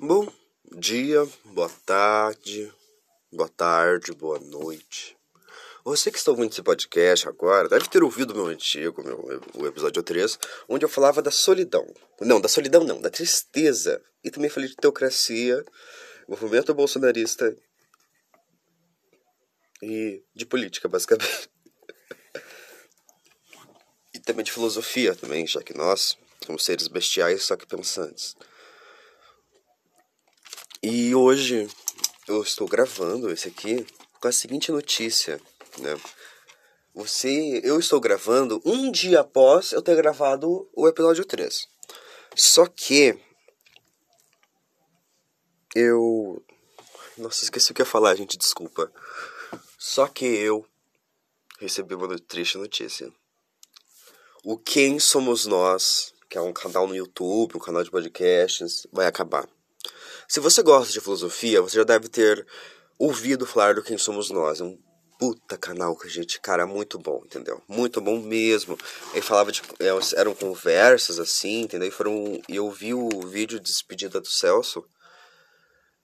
Bom dia, boa tarde, boa tarde, boa noite. Você que está ouvindo esse podcast agora deve ter ouvido meu antigo, meu, o episódio 3, onde eu falava da solidão. Não, da solidão não, da tristeza. E também falei de teocracia, movimento bolsonarista e de política, basicamente. e também de filosofia também, já que nós somos seres bestiais, só que pensantes. E hoje eu estou gravando esse aqui com a seguinte notícia, né? Você, eu estou gravando um dia após eu ter gravado o episódio 3. Só que eu nossa, esqueci o que ia falar, gente, desculpa. Só que eu recebi uma triste notícia. O Quem Somos Nós, que é um canal no YouTube, um canal de podcasts, vai acabar. Se você gosta de filosofia, você já deve ter ouvido falar do Quem Somos Nós. Um puta canal que a gente, cara, muito bom, entendeu? Muito bom mesmo. Ele falava de. É, eram conversas assim, entendeu? E foram. Eu vi o vídeo de despedida do Celso.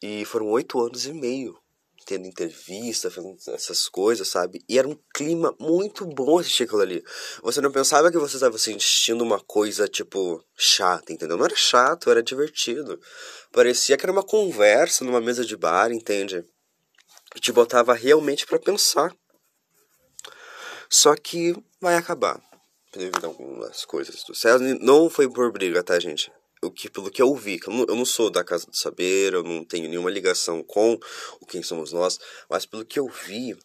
E foram oito anos e meio tendo entrevista, fazendo essas coisas, sabe? E era um clima muito bom assistir aquilo ali. Você não pensava que você estava assistindo uma coisa, tipo, chata, entendeu? Não era chato, era divertido. Parecia que era uma conversa numa mesa de bar, entende? E te botava realmente para pensar. Só que vai acabar. Devido a algumas coisas do céu. Não foi por briga, tá, gente? O que, pelo que eu vi, eu não, sou da Casa do Saber, eu não tenho nenhuma ligação com o Quem Somos Nós, mas pelo que eu vi,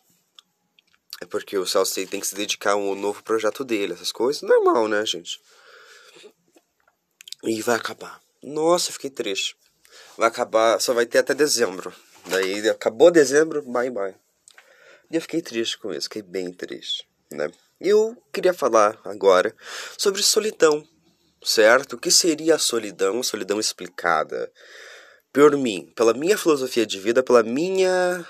é porque o Celso tem que se dedicar a um novo projeto dele, essas coisas, normal, né, gente? E vai acabar. Nossa, fiquei triste. Vai acabar, só vai ter até dezembro. Daí acabou dezembro, bye bye. E eu fiquei triste com isso, fiquei bem triste, né? Eu queria falar agora sobre solidão certo? O que seria a solidão, solidão explicada? Por mim, pela minha filosofia de vida, pela minha.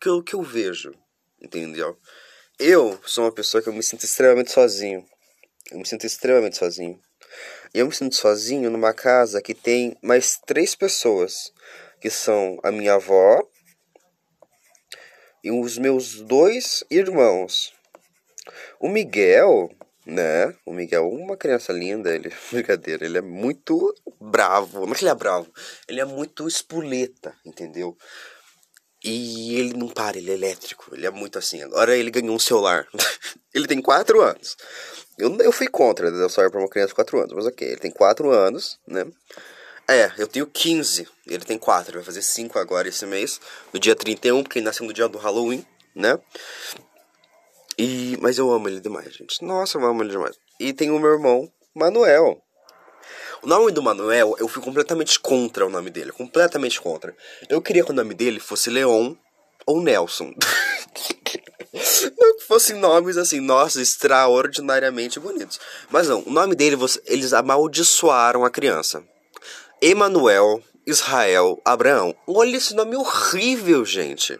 que eu, que eu vejo, entendeu? Eu sou uma pessoa que eu me sinto extremamente sozinho. Eu me sinto extremamente sozinho. Eu me sinto sozinho numa casa que tem mais três pessoas, que são a minha avó e os meus dois irmãos. O Miguel, né? O Miguel é uma criança linda, ele, brincadeira, ele é muito bravo. Não é que ele é bravo, ele é muito espoleta, entendeu? E ele não para, ele é elétrico, ele é muito assim. Agora ele ganhou um celular. ele tem 4 anos. Eu, eu fui contra dar celular pra uma criança de 4 anos, mas ok, ele tem 4 anos, né? É, eu tenho 15, ele tem 4, vai fazer 5 agora esse mês, no dia 31, porque ele nasceu no dia do Halloween, né? E, mas eu amo ele demais, gente. Nossa, eu amo ele demais. E tem o meu irmão, Manuel. O nome do Manuel, eu fui completamente contra o nome dele. Completamente contra. Eu queria que o nome dele fosse Leon ou Nelson. não que fossem nomes assim, nossa, extraordinariamente bonitos. Mas não, o nome dele, eles amaldiçoaram a criança. Emanuel, Israel, Abraão. Olha esse nome horrível, gente.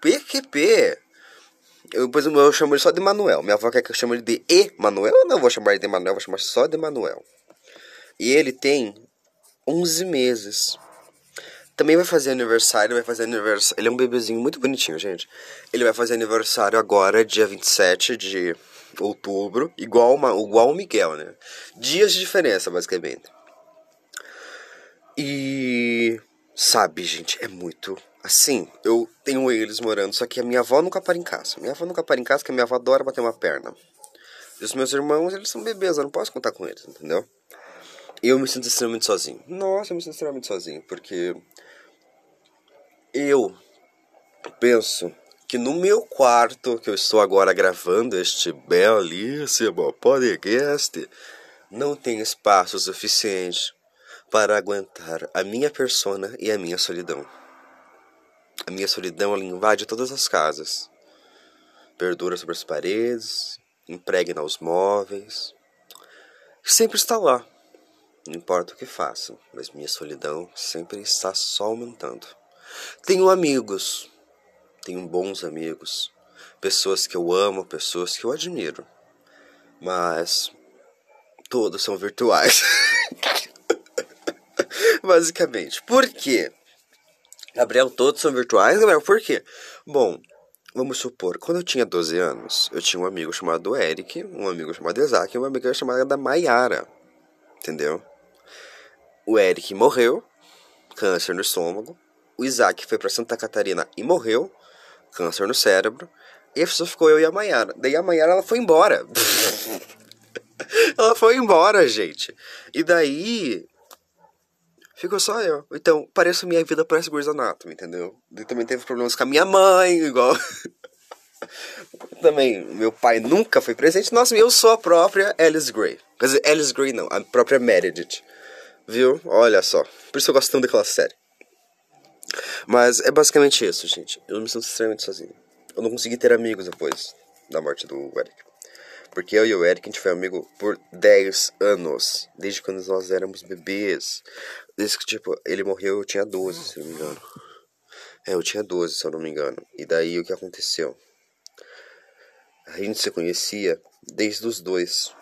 PQP. Eu, depois eu chamo ele só de Manuel. Minha avó quer que eu chame ele de Emanuel. Eu não vou chamar ele de Manuel, vou chamar só de Manuel. E ele tem 11 meses. Também vai fazer aniversário, vai fazer aniversário. Ele é um bebezinho muito bonitinho, gente. Ele vai fazer aniversário agora, dia 27 de outubro, igual, uma, igual o Miguel, né? Dias de diferença, basicamente. E sabe, gente, é muito Assim, eu tenho eles morando, só que a minha avó nunca para em casa. Minha avó nunca para em casa, porque a minha avó adora bater uma perna. E os meus irmãos, eles são bebês, eu não posso contar com eles, entendeu? Eu me sinto extremamente sozinho. Nossa, eu me sinto extremamente sozinho, porque eu penso que no meu quarto, que eu estou agora gravando este belíssimo podcast, não tem espaço suficiente para aguentar a minha persona e a minha solidão. A minha solidão ela invade todas as casas. Perdura sobre as paredes, impregna os móveis. Sempre está lá. Não importa o que faça, mas minha solidão sempre está só aumentando. Tenho amigos, tenho bons amigos, pessoas que eu amo, pessoas que eu admiro, mas todos são virtuais. Basicamente. Por quê? Gabriel, todos são virtuais, Gabriel, por quê? Bom, vamos supor, quando eu tinha 12 anos, eu tinha um amigo chamado Eric, um amigo chamado Isaac e uma amiga chamada Maiara. Entendeu? O Eric morreu, câncer no estômago. O Isaac foi para Santa Catarina e morreu, câncer no cérebro. E pessoa ficou eu e a Maiara. Daí a Maiara ela foi embora. ela foi embora, gente. E daí ficou só eu. Então, parece minha vida parece Grey's Anatomy, entendeu? E também teve problemas com a minha mãe, igual. também, meu pai nunca foi presente. Nossa, eu sou a própria Alice Gray. Quer dizer, Alice Gray não, a própria Meredith. Viu? Olha só. Por isso eu gosto tanto daquela série. Mas é basicamente isso, gente. Eu me sinto extremamente sozinho. Eu não consegui ter amigos depois da morte do Eric. Porque eu e o Eric, a gente foi amigo por 10 anos. Desde quando nós éramos bebês. Desde que, tipo, ele morreu, eu tinha 12, se não me engano. É, eu tinha 12, se eu não me engano. E daí o que aconteceu? A gente se conhecia desde os dois.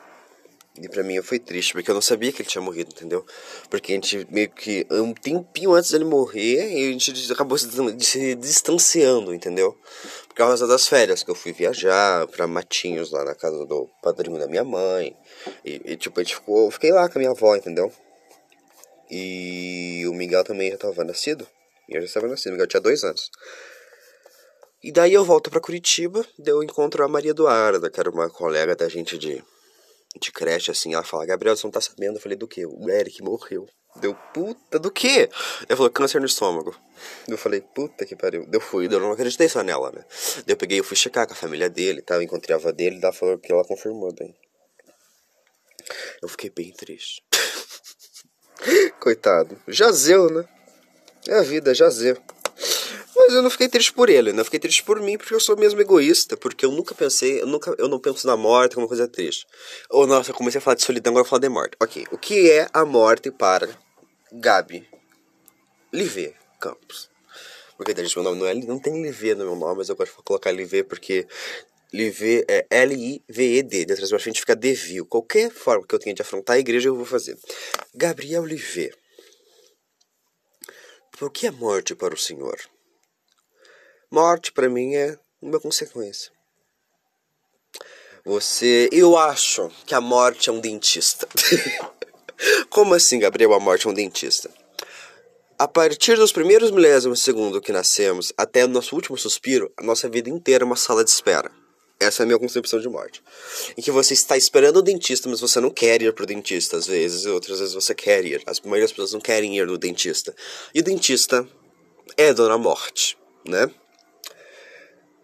E pra mim foi triste, porque eu não sabia que ele tinha morrido, entendeu? Porque a gente meio que. Um tempinho antes dele morrer, a gente acabou se distanciando, entendeu? Por causa das férias, que eu fui viajar pra Matinhos, lá na casa do padrinho da minha mãe. E, e tipo, a gente ficou. Eu fiquei lá com a minha avó, entendeu? E o Miguel também já estava nascido. E eu já estava nascido, o Miguel tinha dois anos. E daí eu volto para Curitiba, daí eu encontro a Maria Eduarda, que era uma colega da gente de de creche, assim, ela fala, Gabriel, você não tá sabendo? Eu falei, do que? O Eric morreu. Deu, puta, do quê? Ela falou, câncer no estômago. Eu falei, puta que pariu. Deu, fui, eu não acreditei só nela, né? Eu peguei, eu fui checar com a família dele e tal, encontrei a avó dele, ela falou que ela confirmou daí. Eu fiquei bem triste. Coitado. Jazeu, né? É a vida, jazeu. Mas eu não fiquei triste por ele? Eu fiquei triste por mim porque eu sou mesmo egoísta, porque eu nunca pensei, eu nunca, eu não penso na morte como uma coisa triste. Ou nossa, eu comecei a falar de solidão, agora eu vou falar de morte. Ok, o que é a morte para Gabi Live Campos? Porque gente, meu nome não, é, não tem Live no meu nome, mas eu gosto de colocar Live porque Live é L-I-V-E-D, detrás pra frente fica Devil. Qualquer forma que eu tenha de afrontar a igreja eu vou fazer. Gabriel Live. Por que é morte para o Senhor? Morte para mim é uma consequência. Você, eu acho que a morte é um dentista. Como assim, Gabriel? A morte é um dentista? A partir dos primeiros milésimos de segundo que nascemos até o nosso último suspiro, a nossa vida inteira é uma sala de espera. Essa é a minha concepção de morte. Em que você está esperando o dentista, mas você não quer ir pro dentista às vezes, outras vezes você quer ir. As das pessoas não querem ir no dentista. E o dentista é Dona Morte, né?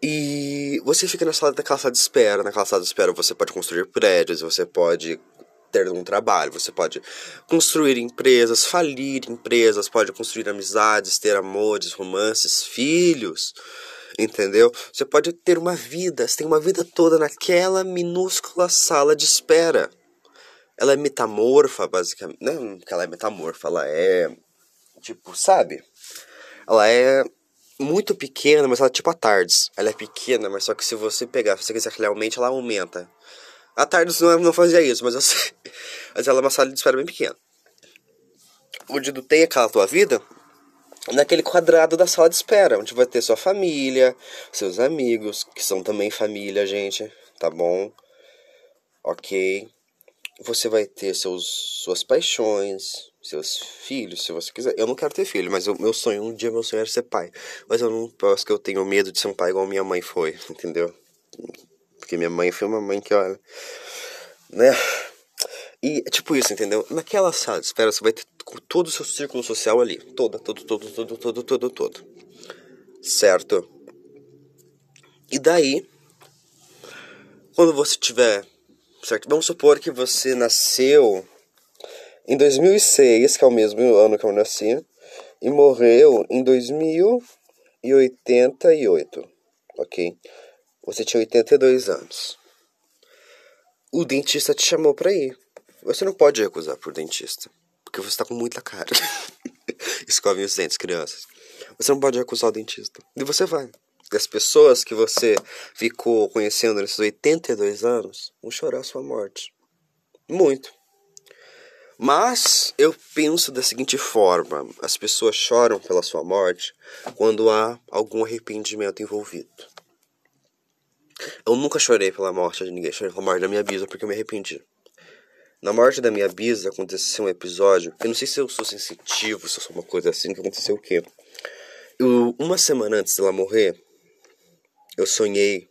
E você fica na sala daquela sala de espera. Naquela sala de espera você pode construir prédios, você pode ter um trabalho, você pode construir empresas, falir empresas, pode construir amizades, ter amores, romances, filhos, entendeu? Você pode ter uma vida, você tem uma vida toda naquela minúscula sala de espera. Ela é metamorfa, basicamente. Não que ela é metamorfa, ela é. Tipo, sabe? Ela é muito pequena, mas ela é tipo a Tardes. Ela é pequena, mas só que se você pegar, se você quiser que ela aumenta. A Tardes não, não fazia isso, mas eu sei. Mas ela é uma sala de espera bem pequena. Onde tu tem aquela tua vida, naquele quadrado da sala de espera, onde vai ter sua família, seus amigos, que são também família, gente, tá bom? Ok. Você vai ter seus, suas paixões, seus filhos, se você quiser. Eu não quero ter filho, mas o meu sonho, um dia meu sonho era ser pai. Mas eu não posso que eu tenho medo de ser um pai igual minha mãe foi, entendeu? Porque minha mãe foi uma mãe que, olha, né? E é tipo isso, entendeu? Naquela sala espera você vai ter todo o seu círculo social ali. Toda, todo, todo, todo, todo, todo, todo. Certo? E daí, quando você tiver. Certo? Vamos supor que você nasceu em 2006, que é o mesmo ano que eu nasci, e morreu em 2088, ok? Você tinha 82 anos. O dentista te chamou para ir. Você não pode recusar por dentista, porque você está com muita cara. Escovem os dentes, crianças. Você não pode recusar o dentista. E você vai. E as pessoas que você ficou conhecendo nesses 82 anos vão chorar a sua morte. Muito. Mas eu penso da seguinte forma: as pessoas choram pela sua morte quando há algum arrependimento envolvido. Eu nunca chorei pela morte de ninguém, chorei pela morte da minha bisa porque eu me arrependi. Na morte da minha bisa aconteceu um episódio, eu não sei se eu sou sensitivo, se eu sou uma coisa assim, que aconteceu o quê? Eu, uma semana antes dela morrer, eu sonhei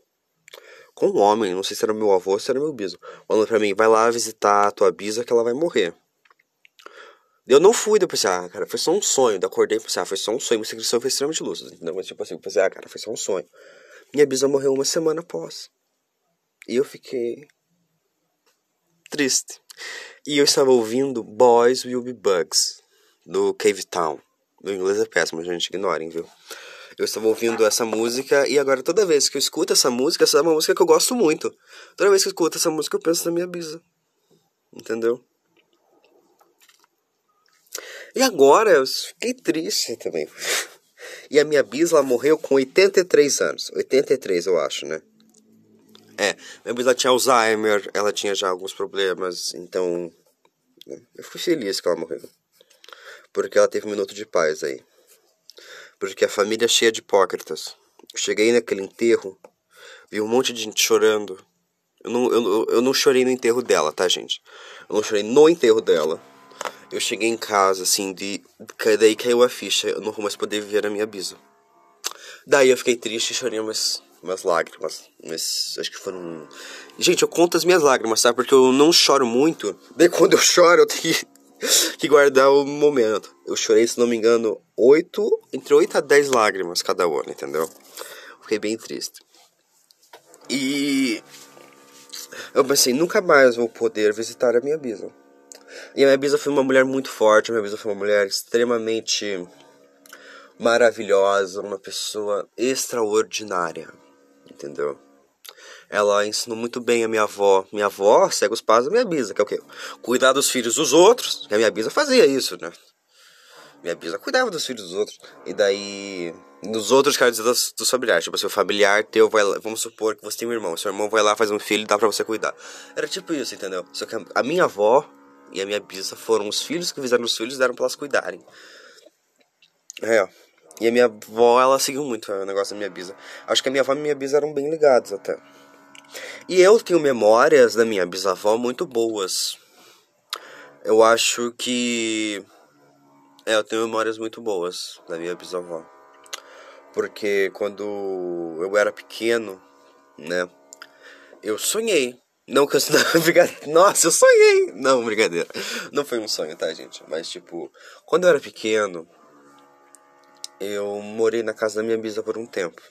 com um homem, não sei se era meu avô ou se era meu biso, falando pra mim, vai lá visitar a tua bisa que ela vai morrer. Eu não fui, depois ah, cara, foi só um sonho. Eu acordei e pensei, ah, foi só um sonho. Minha inscrição foi extremamente lúcida, entendeu? Mas tipo assim, eu pensei, ah, cara, foi só um sonho. Minha bisa morreu uma semana após. E eu fiquei triste. E eu estava ouvindo Boys Will Be Bugs, do Cave Town. Meu inglês é péssimo, gente, ignorem, viu? Eu estava ouvindo essa música e agora toda vez que eu escuto essa música, essa é uma música que eu gosto muito. Toda vez que eu escuto essa música, eu penso na minha bisa. Entendeu? E agora eu fiquei triste também. E a minha bisa morreu com 83 anos. 83, eu acho, né? É, minha bisa tinha Alzheimer, ela tinha já alguns problemas, então. Né, eu fui feliz que ela morreu. Porque ela teve um minuto de paz aí. Porque a família é cheia de hipócritas. Cheguei naquele enterro, vi um monte de gente chorando. Eu não, eu, eu não chorei no enterro dela, tá, gente? Eu não chorei no enterro dela. Eu cheguei em casa, assim, de. Daí caiu a ficha, eu não vou mais poder viver a minha bisa. Daí eu fiquei triste e chorei umas, umas lágrimas. Mas acho que foram. Gente, eu conto as minhas lágrimas, sabe? Porque eu não choro muito. Daí quando eu choro, eu tenho que, que guardar o momento. Eu chorei, se não me engano, oito. Entre 8 a 10 lágrimas cada ano, entendeu? Fiquei bem triste. E. Eu pensei, nunca mais vou poder visitar a minha bisa. E a minha bisa foi uma mulher muito forte, a minha bisa foi uma mulher extremamente maravilhosa, uma pessoa extraordinária, entendeu? Ela ensinou muito bem a minha avó. Minha avó segue os passos da minha bisa, que é o quê? Cuidar dos filhos dos outros. A minha bisa fazia isso, né? Minha bisa cuidava dos filhos dos outros. E daí. Nos outros, quero dizer, dos, dos familiares. Tipo, seu familiar teu vai lá. Vamos supor que você tem um irmão. Seu irmão vai lá, faz um filho e dá pra você cuidar. Era tipo isso, entendeu? Só que a minha avó e a minha bisa foram os filhos que fizeram os filhos deram pra elas cuidarem. É, E a minha avó, ela seguiu muito o negócio da minha bisa. Acho que a minha avó e a minha bisa eram bem ligados até. E eu tenho memórias da minha bisavó muito boas. Eu acho que. É, eu tenho memórias muito boas da minha bisavó. Porque quando eu era pequeno, né? Eu sonhei não que eu. Não, Nossa, eu sonhei! Não, brincadeira. Não foi um sonho, tá, gente? Mas, tipo, quando eu era pequeno, eu morei na casa da minha bisa por um tempo.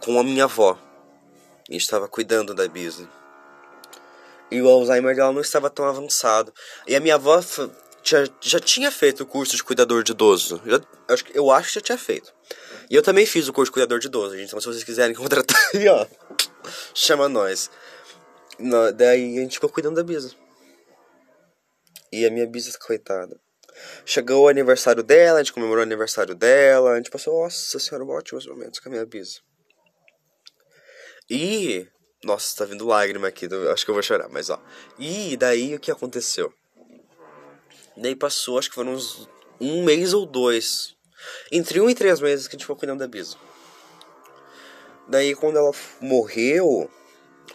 Com a minha avó. E estava cuidando da bisa. E o Alzheimer dela não estava tão avançado. E a minha avó já, já tinha feito o curso de cuidador de idoso. Eu, eu acho que já tinha feito. E eu também fiz o curso de cuidador de idoso, gente. Então, se vocês quiserem contratar aí, ó, chama nós. Daí a gente ficou cuidando da Bisa. E a minha Bisa, coitada. Chegou o aniversário dela, a gente comemorou o aniversário dela, a gente passou, nossa senhora, ótimos momentos com a minha Bisa. E. Nossa, tá vindo lágrima aqui, acho que eu vou chorar, mas ó. E daí o que aconteceu? Daí passou, acho que foram uns um mês ou dois. Entre um e três meses que a gente ficou cuidando da Bisa. Daí quando ela morreu,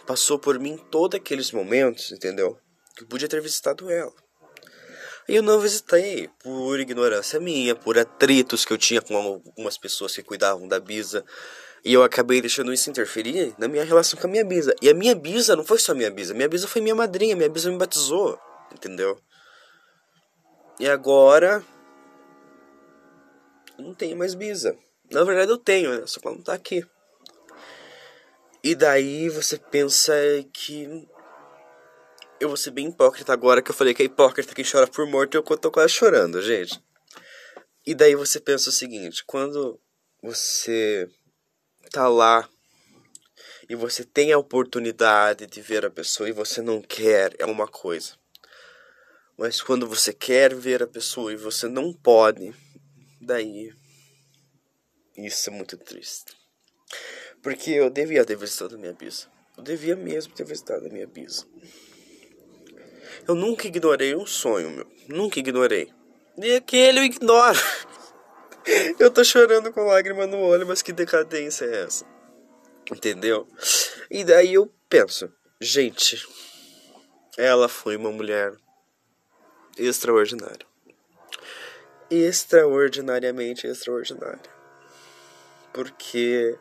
passou por mim todos aqueles momentos, entendeu? Que eu podia ter visitado ela. E eu não visitei por ignorância minha, por atritos que eu tinha com algumas pessoas que cuidavam da Bisa. E eu acabei deixando isso interferir na minha relação com a minha Bisa. E a minha Bisa não foi só minha Bisa, minha Bisa foi minha madrinha, minha Bisa me batizou, entendeu? E agora. Eu não tenho mais Bisa. Na verdade eu tenho, né? Só que ela não tá aqui. E daí você pensa que. Eu vou ser bem hipócrita agora que eu falei que é hipócrita quem chora por morto e eu tô quase chorando, gente. E daí você pensa o seguinte: quando você tá lá e você tem a oportunidade de ver a pessoa e você não quer, é uma coisa. Mas quando você quer ver a pessoa e você não pode, daí. Isso é muito triste. Porque eu devia ter visitado a minha bisa. Eu devia mesmo ter visitado a minha bisa. Eu nunca ignorei um sonho, meu. Nunca ignorei. E aquele eu ignoro. eu tô chorando com lágrima no olho, mas que decadência é essa? Entendeu? E daí eu penso, gente, ela foi uma mulher extraordinária. Extraordinariamente extraordinária. Porque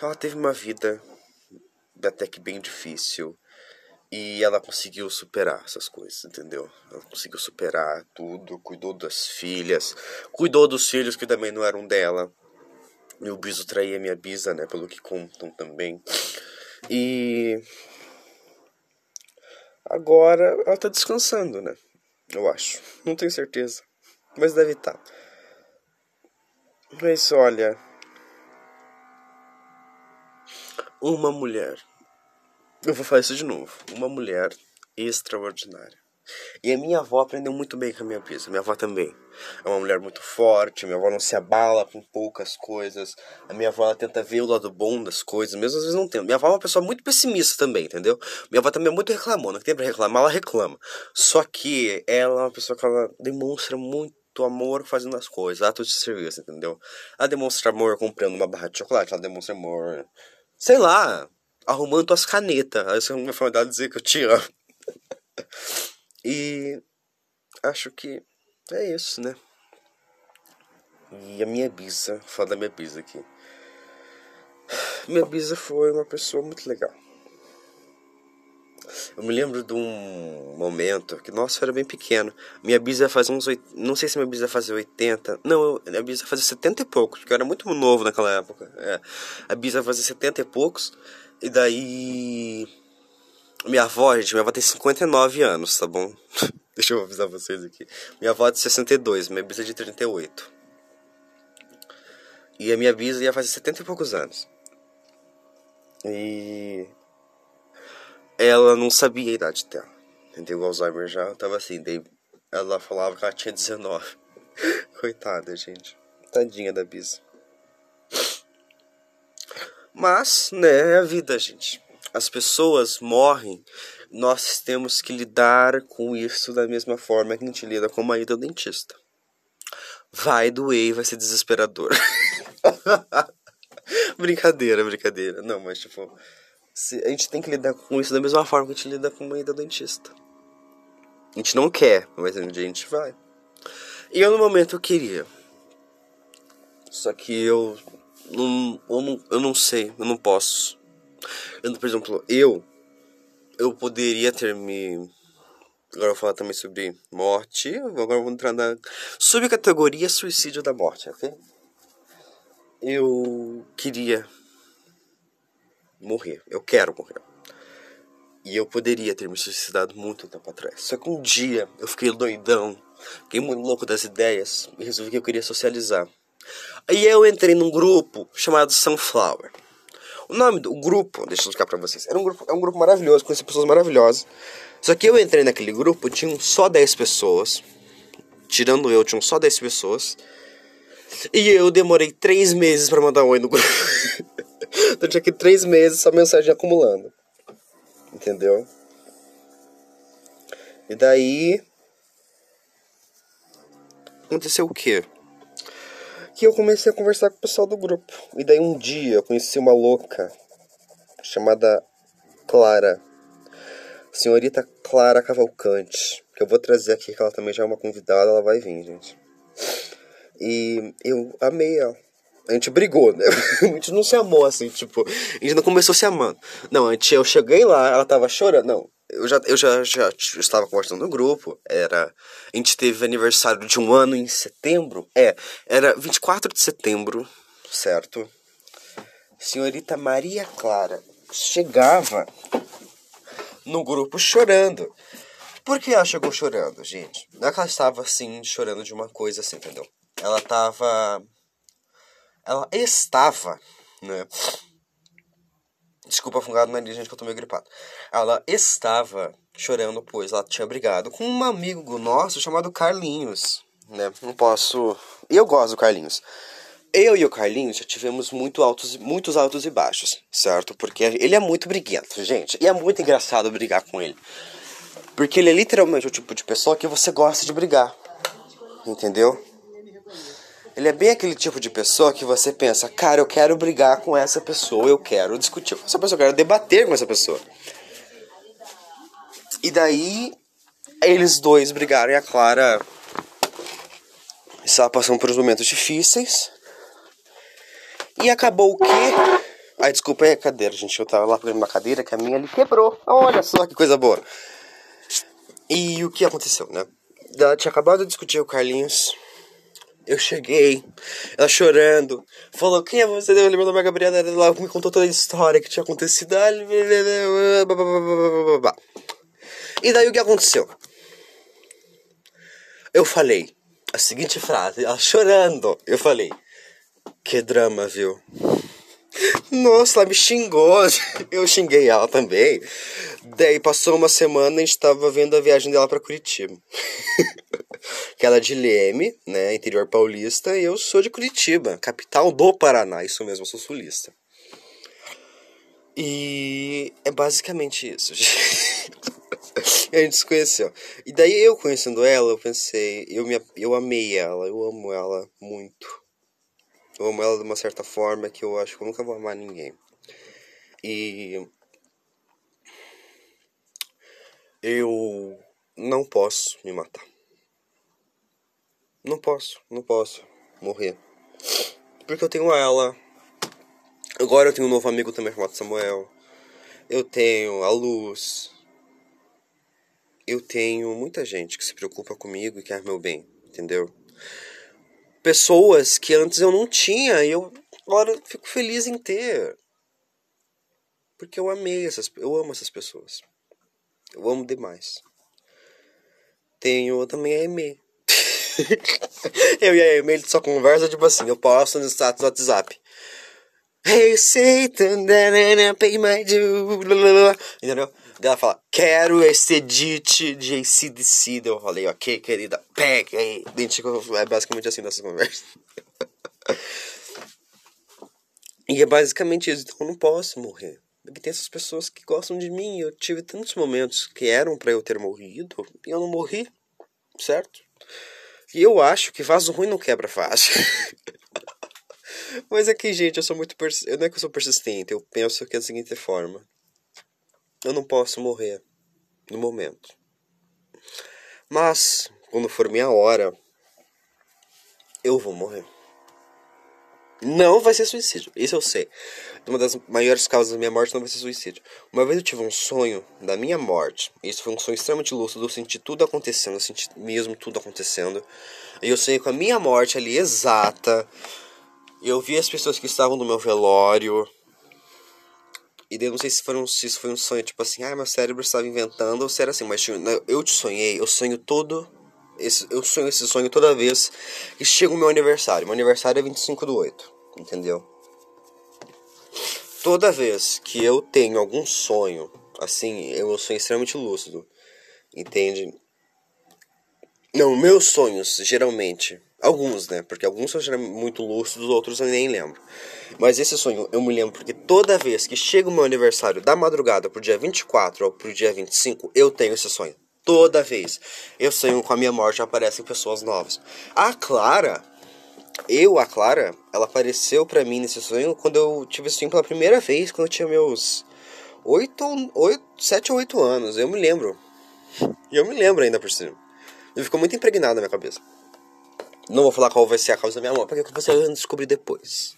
ela teve uma vida até que bem difícil. E ela conseguiu superar essas coisas, entendeu? Ela conseguiu superar tudo, cuidou das filhas, cuidou dos filhos que também não eram dela. O biso traía minha bisa, né? Pelo que contam também. E. Agora ela tá descansando, né? Eu acho. Não tenho certeza. Mas deve estar. Tá. Mas olha. Uma mulher eu vou falar isso de novo. Uma mulher extraordinária. E a minha avó aprendeu muito bem com a minha pisa. Minha avó também. É uma mulher muito forte. Minha avó não se abala com poucas coisas. A minha avó ela tenta ver o lado bom das coisas, mesmo às vezes não tem. Minha avó é uma pessoa muito pessimista também, entendeu? Minha avó também é muito reclamona. Que tem pra reclamar, ela reclama. Só que ela é uma pessoa que ela demonstra muito amor fazendo as coisas, atos de serviço, entendeu? Ela demonstra amor comprando uma barra de chocolate, ela demonstra amor, sei lá, arrumando tuas canetas. Essa é uma forma de dizer que eu te amo. e acho que é isso, né? E a minha bisa, falar da minha bisa aqui. Minha bisa foi uma pessoa muito legal. Eu me lembro de um momento que, nossa, eu era bem pequeno. Minha bisa fazia uns. Não sei se minha bisa fazia 80. Não, minha bisa fazia 70 e poucos, porque eu era muito novo naquela época. É. A bisa fazia 70 e poucos. E daí. Minha avó, gente, minha avó tem 59 anos, tá bom? Deixa eu avisar vocês aqui. Minha avó é de 62, minha bisa é de 38. E a minha bisa ia fazer 70 e poucos anos. E. Ela não sabia a idade dela. Entendeu? O Alzheimer já tava assim. Daí ela falava que ela tinha 19. Coitada, gente. Tadinha da bisa. Mas, né, é a vida, gente. As pessoas morrem, nós temos que lidar com isso da mesma forma que a gente lida com uma ida ao dentista. Vai doer e vai ser desesperador. brincadeira, brincadeira. Não, mas tipo, a gente tem que lidar com isso da mesma forma que a gente lida com uma ida ao dentista. A gente não quer, mas um dia a gente vai. E eu no momento eu queria. Só que eu não, eu, não, eu não sei, eu não posso. Eu, por exemplo, eu eu poderia ter me agora eu vou falar também sobre morte. Agora eu vou entrar na subcategoria suicídio da morte, ok? Eu queria morrer. Eu quero morrer. E eu poderia ter me suicidado muito tempo atrás. Só que um dia eu fiquei doidão, fiquei muito louco das ideias e resolvi que eu queria socializar. Aí eu entrei num grupo chamado Sunflower. O nome do grupo, deixa eu explicar pra vocês, era um grupo, é um grupo maravilhoso, conheci pessoas maravilhosas. Só que eu entrei naquele grupo, tinham só 10 pessoas. Tirando eu, tinham só 10 pessoas. E eu demorei 3 meses para mandar um oi no grupo. então tinha 3 meses só mensagem acumulando. Entendeu? E daí. Aconteceu o quê? que eu comecei a conversar com o pessoal do grupo. E daí um dia eu conheci uma louca chamada Clara. Senhorita Clara Cavalcante. Que eu vou trazer aqui, que ela também já é uma convidada, ela vai vir, gente. E eu amei ela. A gente brigou, né? A gente não se amou assim, tipo, a gente não começou se amando. Não, a gente, eu cheguei lá, ela tava chorando. Não, eu já, eu já, já estava conversando no grupo. Era. A gente teve aniversário de um ano em setembro. É, era 24 de setembro, certo? Senhorita Maria Clara chegava no grupo chorando. Por que ela chegou chorando, gente? Não é que ela estava assim, chorando de uma coisa assim, entendeu? Ela estava. Ela estava, né? Desculpa fungado na gente que eu tô meio gripado. Ela estava chorando, pois ela tinha brigado com um amigo nosso chamado Carlinhos. Né? Não posso. Eu gosto do Carlinhos. Eu e o Carlinhos já tivemos muito altos, muitos altos e baixos, certo? Porque ele é muito briguento, gente. E é muito engraçado brigar com ele. Porque ele é literalmente o tipo de pessoa que você gosta de brigar. Entendeu? Ele é bem aquele tipo de pessoa que você pensa, cara, eu quero brigar com essa pessoa, eu quero discutir com essa pessoa, eu quero debater com essa pessoa. E daí, eles dois brigaram e a Clara estava passando por uns momentos difíceis. E acabou o quê? Ai, desculpa aí a cadeira, gente. Eu tava lá pegando uma cadeira que a minha ali quebrou. Olha só que coisa boa. E o que aconteceu, né? Ela tinha acabado de discutir com o Carlinhos. Eu cheguei, ela chorando, falou: Quem é você? Eu lembro da minha Gabriela, ela me contou toda a história que tinha acontecido. E daí o que aconteceu? Eu falei a seguinte frase, ela chorando. Eu falei: Que drama, viu? Nossa, ela me xingou. Eu xinguei ela também. Daí passou uma semana e a gente tava vendo a viagem dela para Curitiba. Que ela é de Leme, né, interior paulista, e eu sou de Curitiba, capital do Paraná, isso mesmo, eu sou sulista. E é basicamente isso. a gente se conheceu. E daí eu conhecendo ela, eu pensei, eu, me, eu amei ela, eu amo ela muito. Eu amo ela de uma certa forma que eu acho que eu nunca vou amar ninguém. E eu não posso me matar. Não posso, não posso morrer. Porque eu tenho ela. Agora eu tenho um novo amigo também chamado Samuel. Eu tenho a Luz. Eu tenho muita gente que se preocupa comigo e quer meu bem, entendeu? pessoas que antes eu não tinha e eu agora fico feliz em ter. Porque eu amei essas, eu amo essas pessoas. Eu amo demais. Tenho também a Eme. eu e a Eme só conversa tipo assim, eu posto no status do WhatsApp. Hey Satan, pay my due. Entendeu? ela fala, quero esse edit de ACDC. Eu falei, ok, querida, pega aí. É basicamente assim nessa conversa. e é basicamente isso. Então eu não posso morrer. Porque tem essas pessoas que gostam de mim. Eu tive tantos momentos que eram para eu ter morrido e eu não morri, certo? E eu acho que vaso ruim não quebra fácil. Mas é gente, eu sou muito. Pers... Não é que eu sou persistente, eu penso que é da seguinte forma: eu não posso morrer no momento. Mas, quando for minha hora, eu vou morrer. Não vai ser suicídio, isso eu sei. Uma das maiores causas da minha morte não vai ser suicídio. Uma vez eu tive um sonho da minha morte. Isso foi um sonho extremamente lúcido. Eu senti tudo acontecendo, eu senti mesmo tudo acontecendo. E eu sonhei com a minha morte ali exata. Eu vi as pessoas que estavam no meu velório. E daí eu não sei se, foram, se isso foi um sonho, tipo assim, ah, meu cérebro estava inventando, ou se era assim, mas eu te sonhei, eu sonho todo. Esse, eu sonho esse sonho toda vez que chega o meu aniversário. Meu aniversário é 25 do 8, entendeu? Toda vez que eu tenho algum sonho, assim, eu sonho extremamente lúcido, entende? Não, meus sonhos, geralmente, alguns, né? Porque alguns são muito lúcidos, outros eu nem lembro. Mas esse sonho eu me lembro porque toda vez que chega o meu aniversário da madrugada pro dia 24 ou pro dia 25, eu tenho esse sonho. Toda vez. Eu sonho com a minha morte aparecem pessoas novas. A Clara, eu, a Clara, ela apareceu para mim nesse sonho quando eu tive esse sonho pela primeira vez, quando eu tinha meus 8, 8 7 ou 8 anos. Eu me lembro. E eu me lembro ainda por cima. Ele ficou muito impregnado na minha cabeça. Não vou falar qual vai ser a causa da minha morte, porque você vai descobrir depois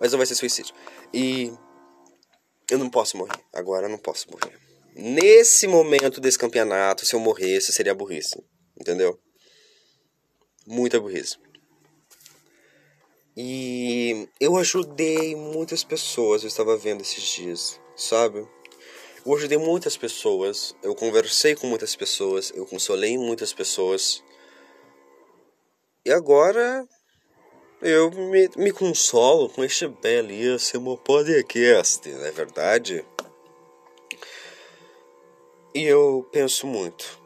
mas não vai ser suicídio. E eu não posso morrer. Agora eu não posso morrer. Nesse momento desse campeonato, se eu morresse, seria burrice. Entendeu? Muita burrice. E eu ajudei muitas pessoas, eu estava vendo esses dias, sabe? Eu ajudei muitas pessoas, eu conversei com muitas pessoas, eu consolei muitas pessoas. E agora eu me, me consolo com este belíssimo podcast, não é verdade? E eu penso muito: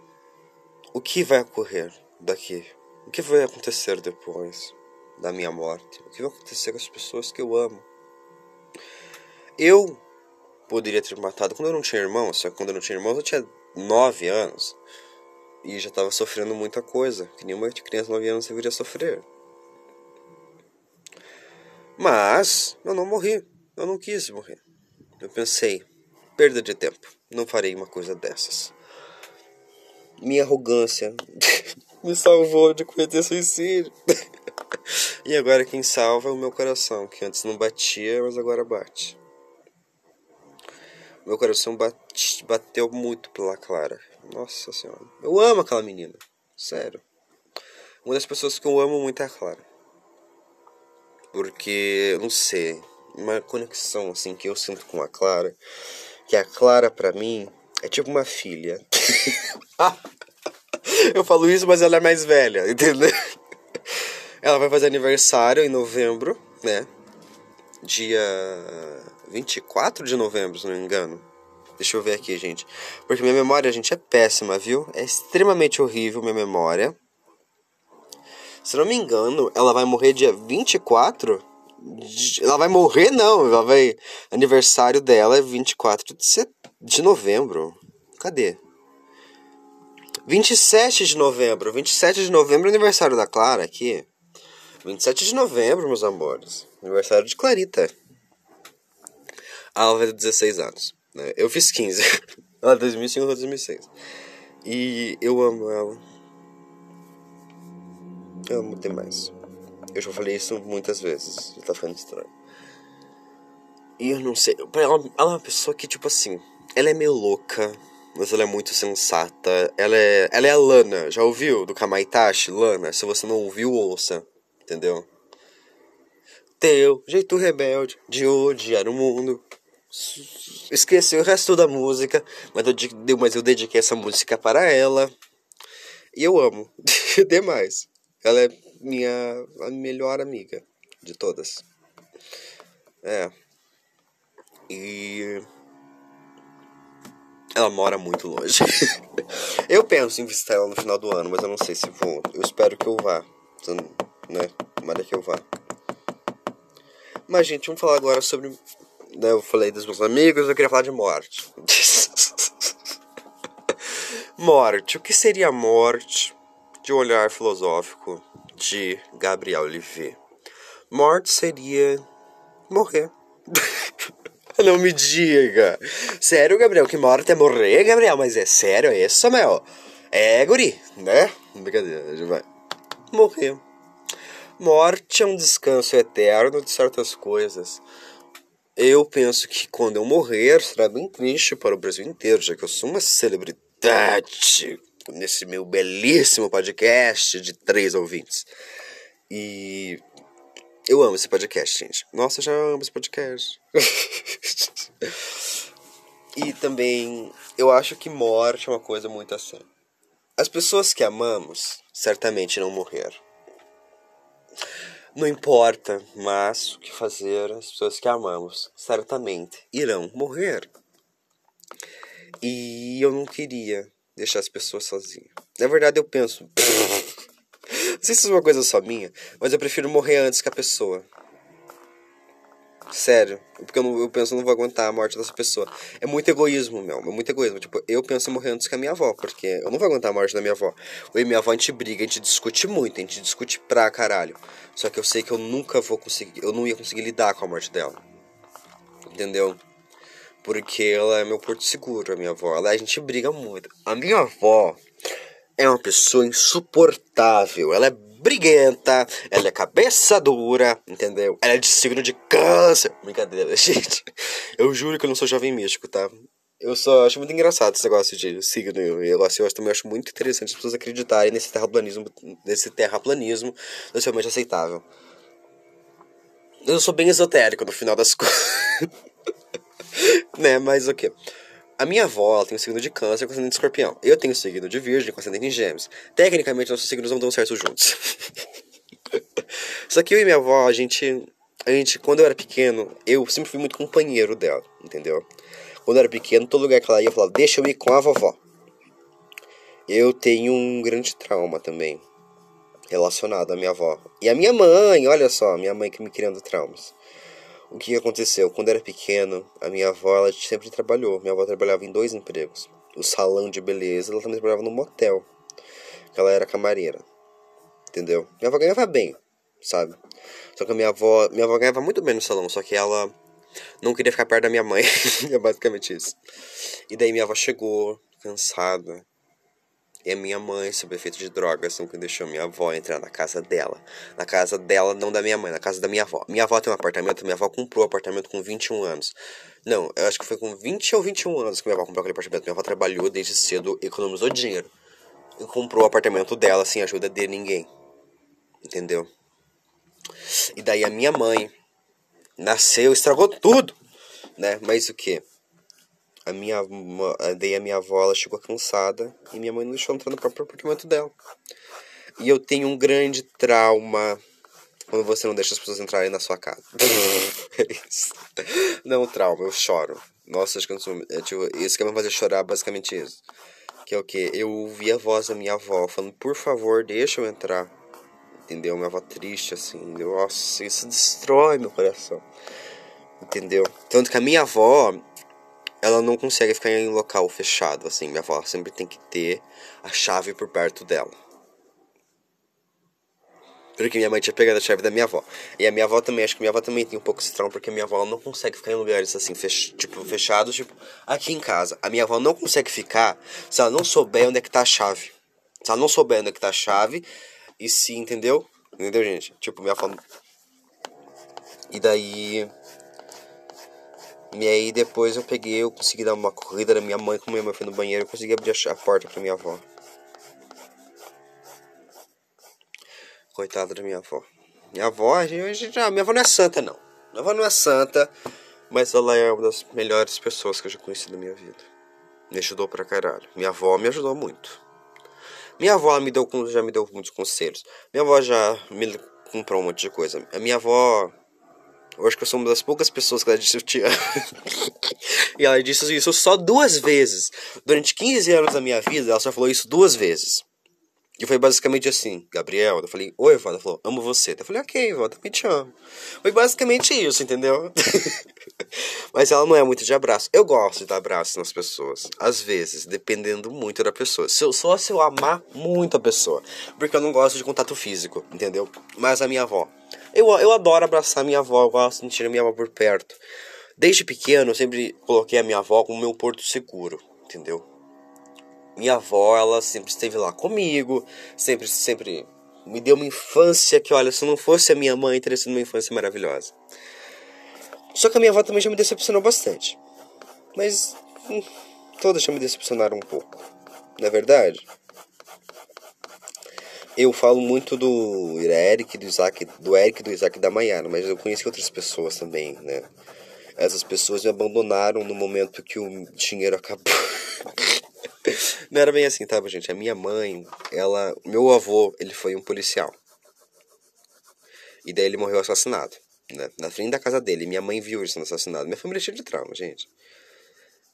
o que vai ocorrer daqui? O que vai acontecer depois da minha morte? O que vai acontecer com as pessoas que eu amo? Eu poderia ter matado quando eu não tinha irmãos, só que quando eu não tinha irmãos eu tinha nove anos e já estava sofrendo muita coisa que nenhuma criança de nove anos deveria sofrer. Mas eu não morri, eu não quis morrer. Eu pensei, perda de tempo, não farei uma coisa dessas. Minha arrogância me salvou de cometer suicídio. e agora quem salva é o meu coração, que antes não batia, mas agora bate. Meu coração bate, bateu muito pela Clara. Nossa senhora. Eu amo aquela menina. Sério. Uma das pessoas que eu amo muito é a Clara. Porque, não sei, uma conexão assim que eu sinto com a Clara, que a Clara para mim é tipo uma filha. eu falo isso, mas ela é mais velha, entendeu? Ela vai fazer aniversário em novembro, né? Dia 24 de novembro, se não me engano. Deixa eu ver aqui, gente. Porque minha memória, gente, é péssima, viu? É extremamente horrível minha memória. Se não me engano, ela vai morrer dia 24. Ela vai morrer, não. Ela vai. Aniversário dela é 24 de, set... de novembro. Cadê? 27 de novembro. 27 de novembro é aniversário da Clara aqui. 27 de novembro, meus amores. Aniversário de Clarita. Ela vai ter 16 anos. Né? Eu fiz 15. ela 2005 ou 2006. E eu amo ela. Eu amo demais. Eu já falei isso muitas vezes. Já tá ficando estranho. E eu não sei. Ela, ela é uma pessoa que, tipo assim. Ela é meio louca. Mas ela é muito sensata. Ela é, ela é a Lana. Já ouviu? Do Kamaitachi? Lana. Se você não ouviu, ouça. Entendeu? Teu jeito rebelde de odiar o mundo esqueci o resto da música, mas eu, mas eu dediquei essa música para ela. E eu amo demais. Ela é minha a melhor amiga de todas. É. E ela mora muito longe. eu penso em visitar ela no final do ano, mas eu não sei se vou. Eu espero que eu vá. Né? Tomara que eu vá. Mas, gente, vamos falar agora sobre né, eu falei dos meus amigos, eu queria falar de morte. morte. O que seria morte de um olhar filosófico de Gabriel Olivier? Morte seria morrer. Não me diga. Sério, Gabriel, que morte é morrer, Gabriel? Mas é sério isso, meu? É, guri, né? Brincadeira, gente vai. Morrer. Morte é um descanso eterno de certas coisas. Eu penso que quando eu morrer será bem triste para o Brasil inteiro, já que eu sou uma celebridade nesse meu belíssimo podcast de três ouvintes. E eu amo esse podcast, gente. Nossa, eu já amo esse podcast. e também eu acho que morte é uma coisa muito assim. As pessoas que amamos certamente não morreram. Não importa, mas o que fazer, as pessoas que amamos certamente irão morrer. E eu não queria deixar as pessoas sozinhas. Na verdade, eu penso. não sei se isso é uma coisa só minha, mas eu prefiro morrer antes que a pessoa. Sério. Porque eu, não, eu penso, eu não vou aguentar a morte dessa pessoa. É muito egoísmo, meu. É muito egoísmo. Tipo, eu penso em morrer antes que a minha avó, porque eu não vou aguentar a morte da minha avó. Eu e minha avó, a gente briga, a gente discute muito, a gente discute pra caralho. Só que eu sei que eu nunca vou conseguir, eu não ia conseguir lidar com a morte dela. Entendeu? Porque ela é meu porto seguro, a minha avó. Ela, a gente briga muito. A minha avó é uma pessoa insuportável. Ela é briguenta, ela é cabeça dura, entendeu? Ela é de signo de câncer. Brincadeira, gente. Eu juro que eu não sou jovem místico, tá? Eu só acho muito engraçado esse negócio de signo e negócio. Eu também acho muito interessante as pessoas acreditarem nesse terraplanismo, nesse terraplanismo socialmente aceitável. Eu sou bem esotérico no final das contas. né, mas o okay. que? A minha avó ela tem o signo de câncer com ascendente de escorpião. Eu tenho o signo de virgem com ascendente em gêmeos. Tecnicamente, nossos signos não dão certo juntos. Só que eu e minha avó, a gente, a gente, quando eu era pequeno, eu sempre fui muito companheiro dela, entendeu? Quando eu era pequeno, todo lugar que ela ia, eu falava, deixa eu ir com a vovó. Eu tenho um grande trauma também relacionado à minha avó. E a minha mãe, olha só, minha mãe que me criando traumas. O que aconteceu? Quando eu era pequeno, a minha avó ela sempre trabalhou. Minha avó trabalhava em dois empregos. o salão de beleza, ela também trabalhava no motel. Ela era camareira. Entendeu? Minha avó ganhava bem, sabe? Só que a minha avó, minha avó ganhava muito bem no salão, só que ela não queria ficar perto da minha mãe. é basicamente isso. E daí minha avó chegou, cansada. E a minha mãe, sob efeito de drogas, nunca deixou minha avó entrar na casa dela. Na casa dela, não da minha mãe, na casa da minha avó. Minha avó tem um apartamento, minha avó comprou o um apartamento com 21 anos. Não, eu acho que foi com 20 ou 21 anos que minha avó comprou aquele apartamento. Minha avó trabalhou desde cedo, economizou dinheiro. E comprou o apartamento dela sem ajuda de ninguém. Entendeu? E daí a minha mãe nasceu, estragou tudo, né? Mas o que? A minha, daí a minha avó ela chegou cansada e minha mãe não deixou entrar no próprio apartamento dela. E eu tenho um grande trauma quando você não deixa as pessoas entrarem na sua casa. não, trauma, eu choro. Nossa, acho que eu é, tipo, isso que me fazer chorar basicamente isso. Que é o que? Eu ouvi a voz da minha avó falando, por favor, deixa eu entrar. Entendeu? Minha avó triste, assim. Nossa, isso destrói meu coração. Entendeu? Tanto que a minha avó, ela não consegue ficar em local fechado, assim. Minha avó sempre tem que ter a chave por perto dela. Porque minha mãe tinha pegado a chave da minha avó. E a minha avó também, acho que minha avó também tem um pouco esse trauma, porque minha avó não consegue ficar em lugares assim, fech tipo, fechados, tipo, aqui em casa. A minha avó não consegue ficar se ela não souber onde é que tá a chave. Se ela não souber onde é que tá a chave, e se, entendeu? Entendeu, gente? Tipo, minha avó. E daí. E aí depois eu peguei, eu consegui dar uma corrida da minha mãe, como minha mãe foi no banheiro, eu consegui abrir a porta pra minha avó. Coitada da minha avó. Minha avó, a gente, a minha avó não é santa, não. Minha avó não é santa, mas ela é uma das melhores pessoas que eu já conheci na minha vida. Me ajudou pra caralho. Minha avó me ajudou muito. Minha avó me deu, já me deu muitos conselhos. Minha avó já me comprou um monte de coisa. A minha avó eu acho que eu sou uma das poucas pessoas que ela disse eu te amo. e ela disse isso só duas vezes. Durante 15 anos da minha vida, ela só falou isso duas vezes. E foi basicamente assim, Gabriel, eu falei, oi, vó, ela falou, amo você. Eu falei, ok, vó, também te amo. Foi basicamente isso, entendeu? Mas ela não é muito de abraço. Eu gosto de dar abraço nas pessoas, às vezes, dependendo muito da pessoa. Se eu, só se eu amar muito a pessoa, porque eu não gosto de contato físico, entendeu? Mas a minha avó, eu, eu adoro abraçar minha avó, eu gosto de a minha avó por perto. Desde pequeno, eu sempre coloquei a minha avó como meu porto seguro, entendeu? minha avó, ela sempre esteve lá comigo, sempre, sempre me deu uma infância que, olha, se não fosse a minha mãe, teria sido uma infância maravilhosa. Só que a minha avó também já me decepcionou bastante. Mas hum, todas já me decepcionaram um pouco. Não é verdade? Eu falo muito do Eric, do Isaac, do Eric, do Isaac da Maiara, mas eu conheci outras pessoas também, né? Essas pessoas me abandonaram no momento que o dinheiro acabou. Não era bem assim, tá, gente? A minha mãe, ela. Meu avô, ele foi um policial. E daí ele morreu assassinado. Né? Na frente da casa dele. Minha mãe viu ele sendo assassinado. Minha família é cheia de trauma, gente.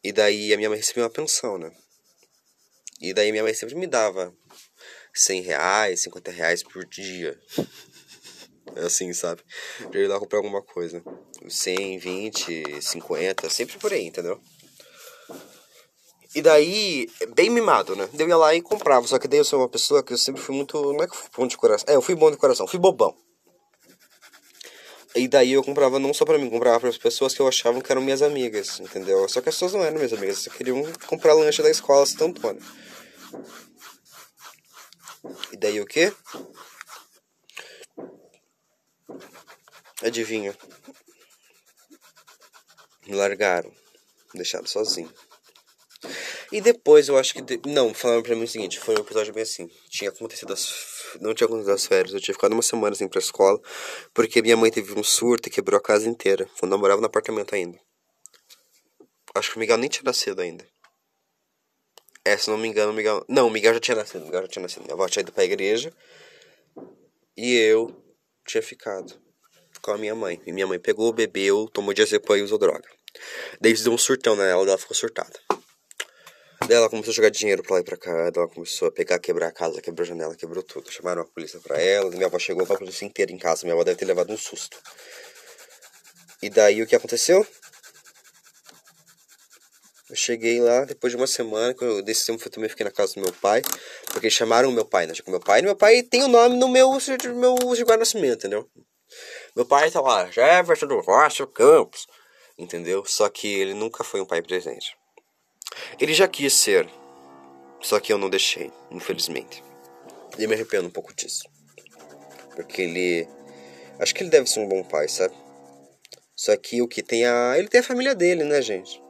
E daí a minha mãe recebeu uma pensão, né? E daí minha mãe sempre me dava 100 reais, 50 reais por dia. É assim, sabe? Pra ir lá comprar alguma coisa. 100, 20, 50, sempre por aí, entendeu? E daí, bem mimado, né? Eu ia lá e comprava. Só que daí eu sou uma pessoa que eu sempre fui muito. Não é que eu fui bom de coração. É, eu fui bom de coração, fui bobão. E daí eu comprava não só pra mim, comprava para as pessoas que eu achava que eram minhas amigas, entendeu? Só que as pessoas não eram minhas amigas, só queriam comprar lanche da escola Santo Antônio. E daí o quê? Adivinha? Me largaram, deixaram sozinho. E depois eu acho que. De... Não, falaram pra mim o seguinte: foi um episódio bem assim. Tinha acontecido as. Não tinha acontecido as férias, eu tinha ficado uma semana assim pra escola, porque minha mãe teve um surto e quebrou a casa inteira. Quando eu morava no apartamento ainda. Acho que o Miguel nem tinha nascido ainda. É, se não me engano, o Miguel. Não, o Miguel já tinha nascido. O Miguel já tinha nascido. Minha avó tinha ido pra igreja. E eu tinha ficado com a minha mãe. E minha mãe pegou, bebeu, tomou diazepam e usou droga. Daí deu um surtão nela, ela ficou surtada. Daí ela começou a jogar dinheiro pra lá e pra cá. Daí ela começou a pegar, quebrar a casa, quebrou a janela, quebrou tudo. Chamaram a polícia pra ela. Minha avó chegou com a polícia inteira em casa. Minha avó deve ter levado um susto. E daí o que aconteceu? Eu cheguei lá depois de uma semana, que eu desse tempo eu também fiquei na casa do meu pai, porque chamaram meu pai, né? Tipo, meu pai, meu pai tem o nome no meu, meu de nascimento, entendeu? Meu pai tá lá, Jefferson do Rocha Campos, entendeu? Só que ele nunca foi um pai presente. Ele já quis ser, só que eu não deixei, infelizmente. E me arrependo um pouco disso. Porque ele. Acho que ele deve ser um bom pai, sabe? Só que o que tem a. Ele tem a família dele, né, gente?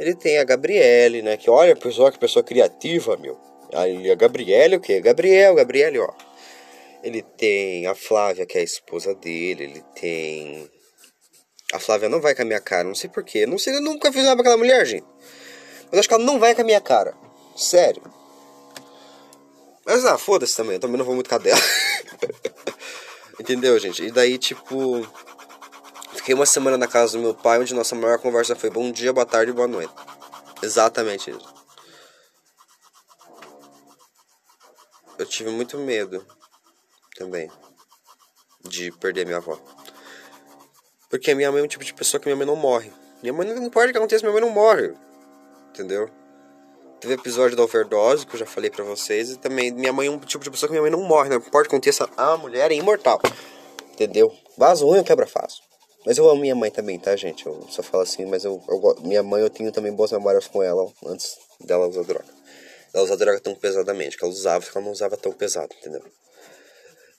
Ele tem a Gabriele, né? Que olha, pessoal, que pessoa criativa, meu. Aí a Gabriele, o quê? Gabriel, Gabriele, ó. Ele tem a Flávia, que é a esposa dele. Ele tem. A Flávia não vai com a minha cara, não sei porquê. Não sei, eu nunca fiz nada com aquela mulher, gente. Mas acho que ela não vai com a minha cara. Sério. Mas ah, foda-se também, eu também não vou muito com a dela. Entendeu, gente? E daí, tipo. Fiquei uma semana na casa do meu pai, onde nossa maior conversa foi bom dia, boa tarde e boa noite. Exatamente isso. Eu tive muito medo também de perder minha avó. Porque minha mãe é um tipo de pessoa que minha mãe não morre. Minha mãe não importa o que aconteça, minha mãe não morre. Entendeu? Teve episódio da overdose, que eu já falei pra vocês, e também minha mãe é um tipo de pessoa que minha mãe não morre, não importa o que aconteça, a mulher é imortal. Entendeu? Vaso eu quebra fácil. Mas eu amo minha mãe também, tá, gente? Eu só falo assim, mas eu, eu minha mãe eu tenho também boas memórias com ela antes dela usar droga. Ela usava droga tão pesadamente, que ela usava, que ela não usava tão pesado, entendeu?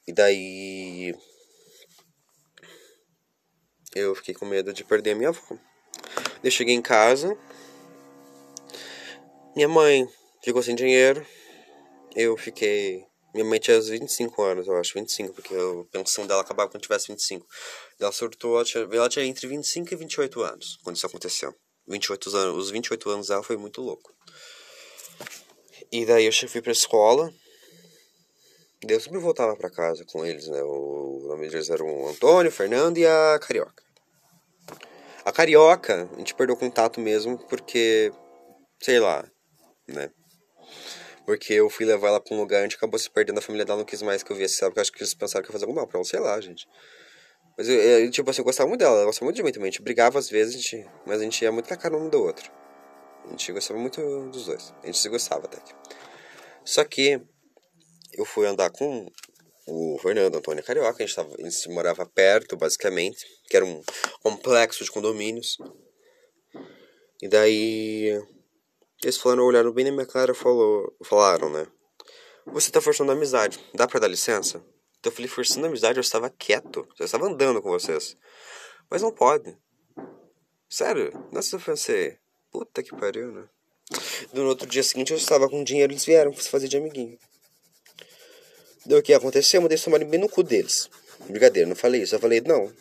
E daí. Eu fiquei com medo de perder a minha avó. Eu cheguei em casa. Minha mãe ficou sem dinheiro. Eu fiquei. Minha mãe tinha 25 anos, eu acho, 25, porque a pensão dela acabava quando tivesse 25. Ela surtou, ela tinha, ela tinha entre 25 e 28 anos quando isso aconteceu. 28 anos, os 28 anos dela foi muito louco. E daí eu fui pra escola. Daí eu sempre voltava para casa com eles, né? O nome deles era o Antônio, o Fernando e a Carioca. A Carioca, a gente perdeu contato mesmo porque, sei lá, né? Porque eu fui levar ela pra um lugar onde acabou se perdendo, a família dela não quis mais que eu viesse? Porque acho que eles pensaram que ia fazer algum mal pra ela, sei lá, gente. Mas eu, eu, tipo assim, eu gostava muito dela, ela gostava muito de mim também. A gente brigava às vezes, a gente, mas a gente ia muito na cara um do outro. A gente gostava muito dos dois. A gente se gostava até. Só que eu fui andar com o Fernando Antônio Carioca, a gente, tava, a gente morava perto, basicamente, que era um complexo de condomínios. E daí eles falaram, olharam bem na minha cara falou, falaram, né? Você tá forçando a amizade, dá pra dar licença? Então eu falei, forçando a amizade, eu estava quieto, eu estava andando com vocês. Mas não pode. Sério, nessa eu pensei, puta que pariu, né? No outro dia seguinte eu estava com dinheiro, eles vieram fazer de amiguinho. Deu o que aconteceu? Eu mandei tomarem bem no cu deles. Brincadeira, não falei isso. Eu falei, não,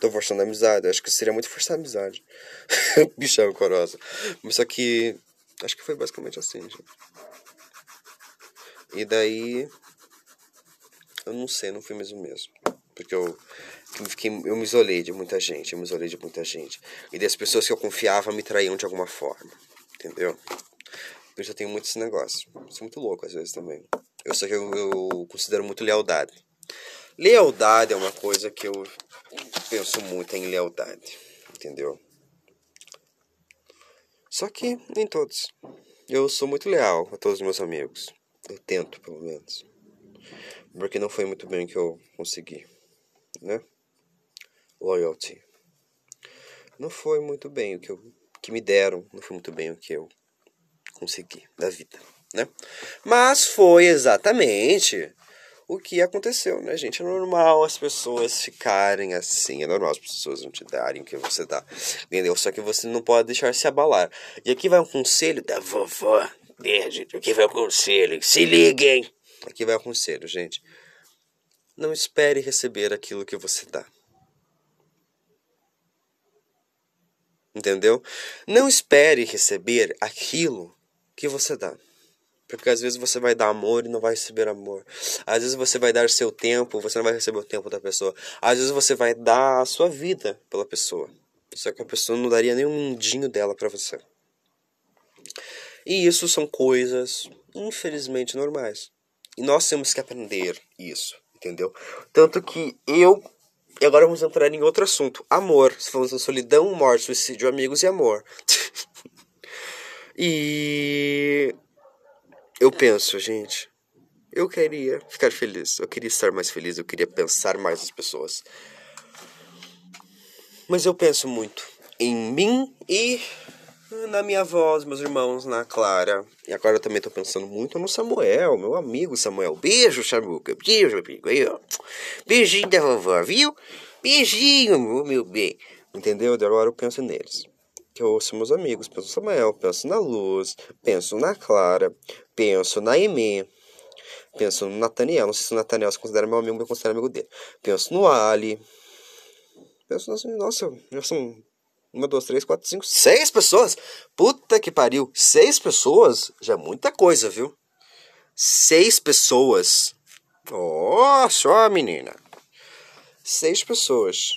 tô forçando a amizade. Acho que seria muito forçar a amizade. Bichão corosa. Mas só que. Acho que foi basicamente assim, gente. E daí. Eu não sei, não fui mesmo mesmo. Porque eu. Fiquei, eu me isolei de muita gente, eu me isolei de muita gente. E das pessoas que eu confiava me traíam de alguma forma. Entendeu? Eu já tenho muito esse negócio. Isso é muito louco às vezes também. Eu só que eu, eu considero muito lealdade. Lealdade é uma coisa que eu penso muito em lealdade, entendeu? Só que nem todos. Eu sou muito leal a todos os meus amigos. Eu tento, pelo menos. Porque não foi muito bem que eu consegui, né? Loyalty. Não foi muito bem o que, eu, que me deram, não foi muito bem o que eu consegui da vida né? Mas foi exatamente o que aconteceu, né, gente? É normal as pessoas ficarem assim, é normal as pessoas não te darem o que você dá, entendeu? Só que você não pode deixar se abalar. E aqui vai um conselho da vovó, gente. Aqui vai um conselho, se liguem. Aqui vai um conselho, gente. Não espere receber aquilo que você dá. Entendeu? Não espere receber aquilo que você dá. Porque às vezes você vai dar amor e não vai receber amor. Às vezes você vai dar seu tempo, você não vai receber o tempo da pessoa. Às vezes você vai dar a sua vida pela pessoa. Só que a pessoa não daria nem um mundinho dela para você. E isso são coisas, infelizmente, normais. E nós temos que aprender isso, entendeu? Tanto que eu. E agora vamos entrar em outro assunto: amor. Se falamos em solidão, morte, suicídio, amigos e amor. E eu penso, gente, eu queria ficar feliz, eu queria estar mais feliz, eu queria pensar mais nas pessoas. Mas eu penso muito em mim e na minha voz, meus irmãos, na Clara. E agora eu também tô pensando muito no Samuel, meu amigo Samuel. Beijo, Samuca. Beijo, amigo. Aí, ó. Beijinho da vovó, viu? Beijinho, meu bem. Entendeu? Agora eu penso neles. Que eu ouço meus amigos. Penso no Samuel, penso na Luz, penso na Clara, penso na Emê. Penso no Nathaniel. Não sei se o Nathaniel se considera meu amigo, eu considero amigo dele. Penso no Ali. Penso, nossa, já são uma, duas, três, quatro, cinco, seis pessoas. Puta que pariu. Seis pessoas já é muita coisa, viu? Seis pessoas. Ó, oh, só menina. Seis pessoas.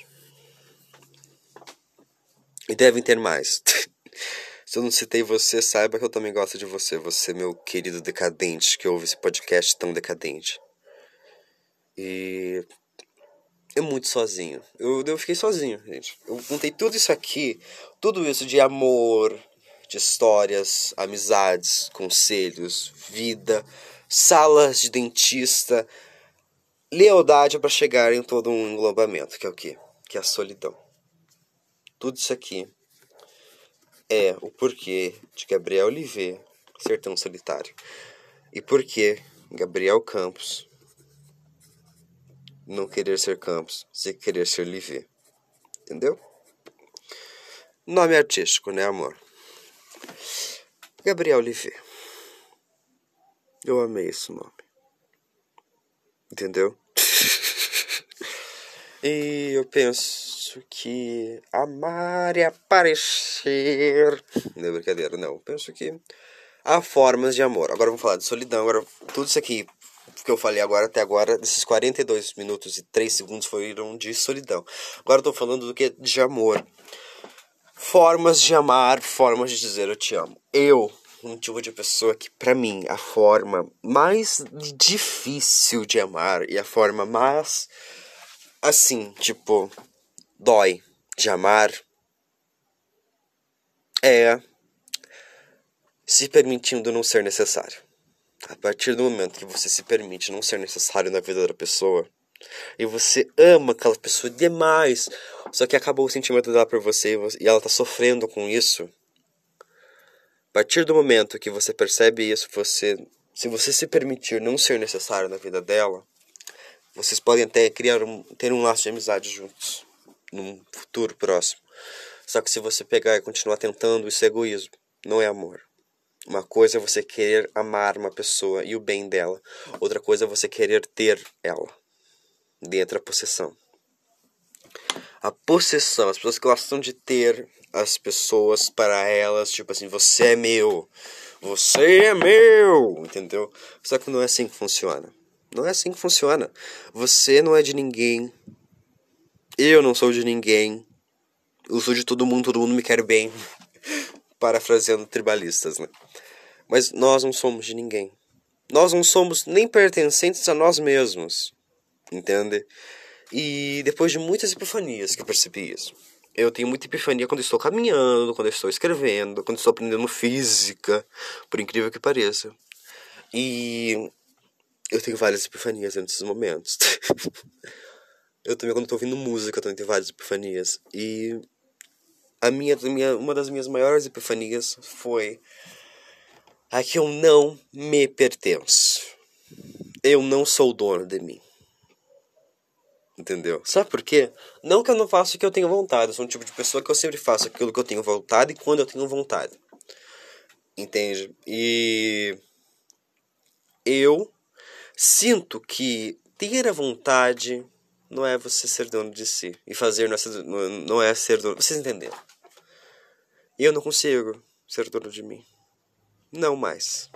E devem ter mais. Se eu não citei você, saiba que eu também gosto de você. Você, meu querido decadente, que ouve esse podcast tão decadente. E eu muito sozinho. Eu, eu fiquei sozinho, gente. Eu contei tudo isso aqui, tudo isso de amor, de histórias, amizades, conselhos, vida, salas de dentista, lealdade para chegar em todo um englobamento, que é o quê? Que é a solidão. Tudo isso aqui é o porquê de Gabriel Oliveira ser tão solitário. E por que Gabriel Campos não querer ser Campos, se querer ser Livier. Entendeu? Nome artístico, né, amor? Gabriel Livier. Eu amei esse nome. Entendeu? e eu penso que amar e aparecer. Não é brincadeira, não. Penso que há formas de amor. Agora vamos falar de solidão. Agora, tudo isso aqui que eu falei agora até agora, desses 42 minutos e 3 segundos foram de solidão. Agora eu tô falando do que de amor. Formas de amar, formas de dizer eu te amo. Eu, um tipo de pessoa que para mim a forma mais difícil de amar e a forma mais assim, tipo, dói de amar é se permitindo não ser necessário. A partir do momento que você se permite não ser necessário na vida da pessoa, e você ama aquela pessoa demais, só que acabou o sentimento dela por você e ela tá sofrendo com isso. A partir do momento que você percebe isso, você, se você se permitir não ser necessário na vida dela, vocês podem até criar um, ter um laço de amizade juntos num futuro próximo. Só que se você pegar e continuar tentando, isso é egoísmo, não é amor. Uma coisa é você querer amar uma pessoa e o bem dela. Outra coisa é você querer ter ela. Dentro da possessão. A possessão, as pessoas gostam de ter as pessoas para elas, tipo assim, você é meu. Você é meu, entendeu? Só que não é assim que funciona. Não é assim que funciona. Você não é de ninguém. Eu não sou de ninguém. Eu sou de todo mundo, todo mundo me quer bem. Parafraseando tribalistas, né? Mas nós não somos de ninguém. Nós não somos nem pertencentes a nós mesmos. Entende? E depois de muitas epifanias que eu percebi isso. Eu tenho muita epifania quando estou caminhando, quando estou escrevendo, quando estou aprendendo física, por incrível que pareça. E eu tenho várias epifanias nesses momentos. eu também quando estou ouvindo música, eu também tenho várias epifanias. E a minha, minha, uma das minhas maiores epifanias foi a que eu não me pertenço. Eu não sou dono de mim. Entendeu? Sabe por quê? Não que eu não faça o que eu tenho vontade. Eu sou um tipo de pessoa que eu sempre faço aquilo que eu tenho vontade e quando eu tenho vontade. Entende? E eu sinto que ter a vontade não é você ser dono de si. E fazer não é ser, não é ser dono. Vocês entenderam? E eu não consigo ser dono de mim. Não mais.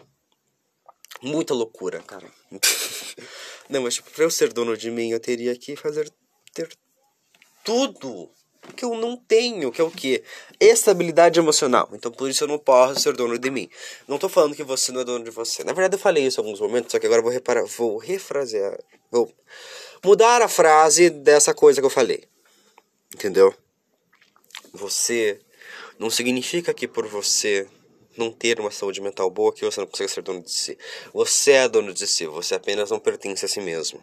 Muita loucura, cara. Não, mas tipo, pra eu ser dono de mim, eu teria que fazer. ter tudo que eu não tenho, que é o quê? Estabilidade emocional. Então por isso eu não posso ser dono de mim. Não tô falando que você não é dono de você. Na verdade eu falei isso em alguns momentos, só que agora eu vou reparar, vou refrasear, vou mudar a frase dessa coisa que eu falei. Entendeu? Você não significa que por você não ter uma saúde mental boa que você não consegue ser dono de si. Você é dono de si, você apenas não pertence a si mesmo.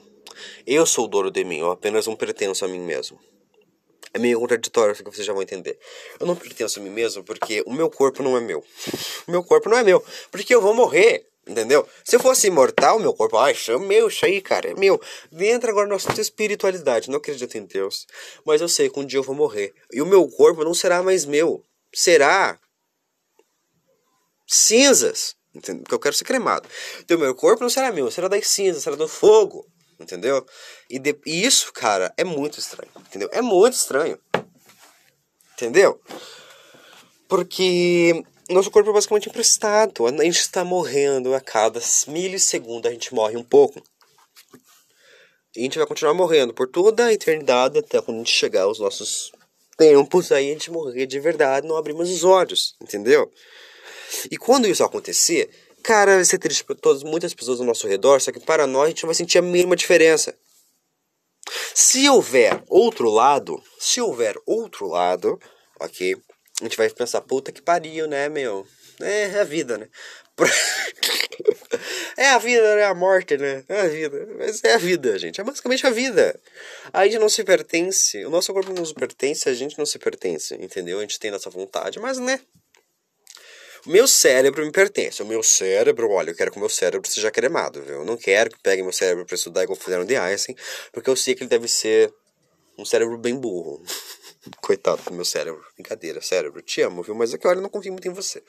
Eu sou o dono de mim, eu apenas não pertenço a mim mesmo. É meio contraditório, que vocês já vão entender. Eu não pertenço a mim mesmo porque o meu corpo não é meu. O meu corpo não é meu, porque eu vou morrer. Entendeu? Se eu fosse imortal, meu corpo, ai, meu, isso aí, cara, é meu. Entra agora na nossa espiritualidade. Não acredito em Deus. Mas eu sei que um dia eu vou morrer. E o meu corpo não será mais meu. Será cinzas. Entendeu? Porque eu quero ser cremado. Então, meu corpo não será meu, será das cinzas, será do fogo. Entendeu? E, de, e isso, cara, é muito estranho. Entendeu? É muito estranho. Entendeu? Porque nosso corpo é basicamente emprestado. A gente está morrendo a cada milissegundo, a gente morre um pouco. E a gente vai continuar morrendo por toda a eternidade até quando a gente chegar aos nossos tempos, aí a gente morrer de verdade, não abrimos os olhos, entendeu? E quando isso acontecer, cara, vai ser triste para todas, muitas pessoas ao nosso redor, só que para nós a gente não vai sentir a mínima diferença. Se houver outro lado, se houver outro lado, ok? A gente vai pensar, puta que pariu, né, meu? É, é a vida, né? é a vida, né? A morte, né? É a vida. Mas é a vida, gente. É basicamente a vida. A gente não se pertence. O nosso corpo não nos pertence, a gente não se pertence, entendeu? A gente tem nossa vontade, mas, né? O meu cérebro me pertence. O meu cérebro, olha, eu quero que o meu cérebro seja cremado, viu? Eu não quero que pegue meu cérebro para estudar igual fizeram de Einstein, porque eu sei que ele deve ser um cérebro bem burro. Coitado do meu cérebro. Brincadeira, cérebro. Te amo, viu? Mas é que olha, eu não confio muito em você.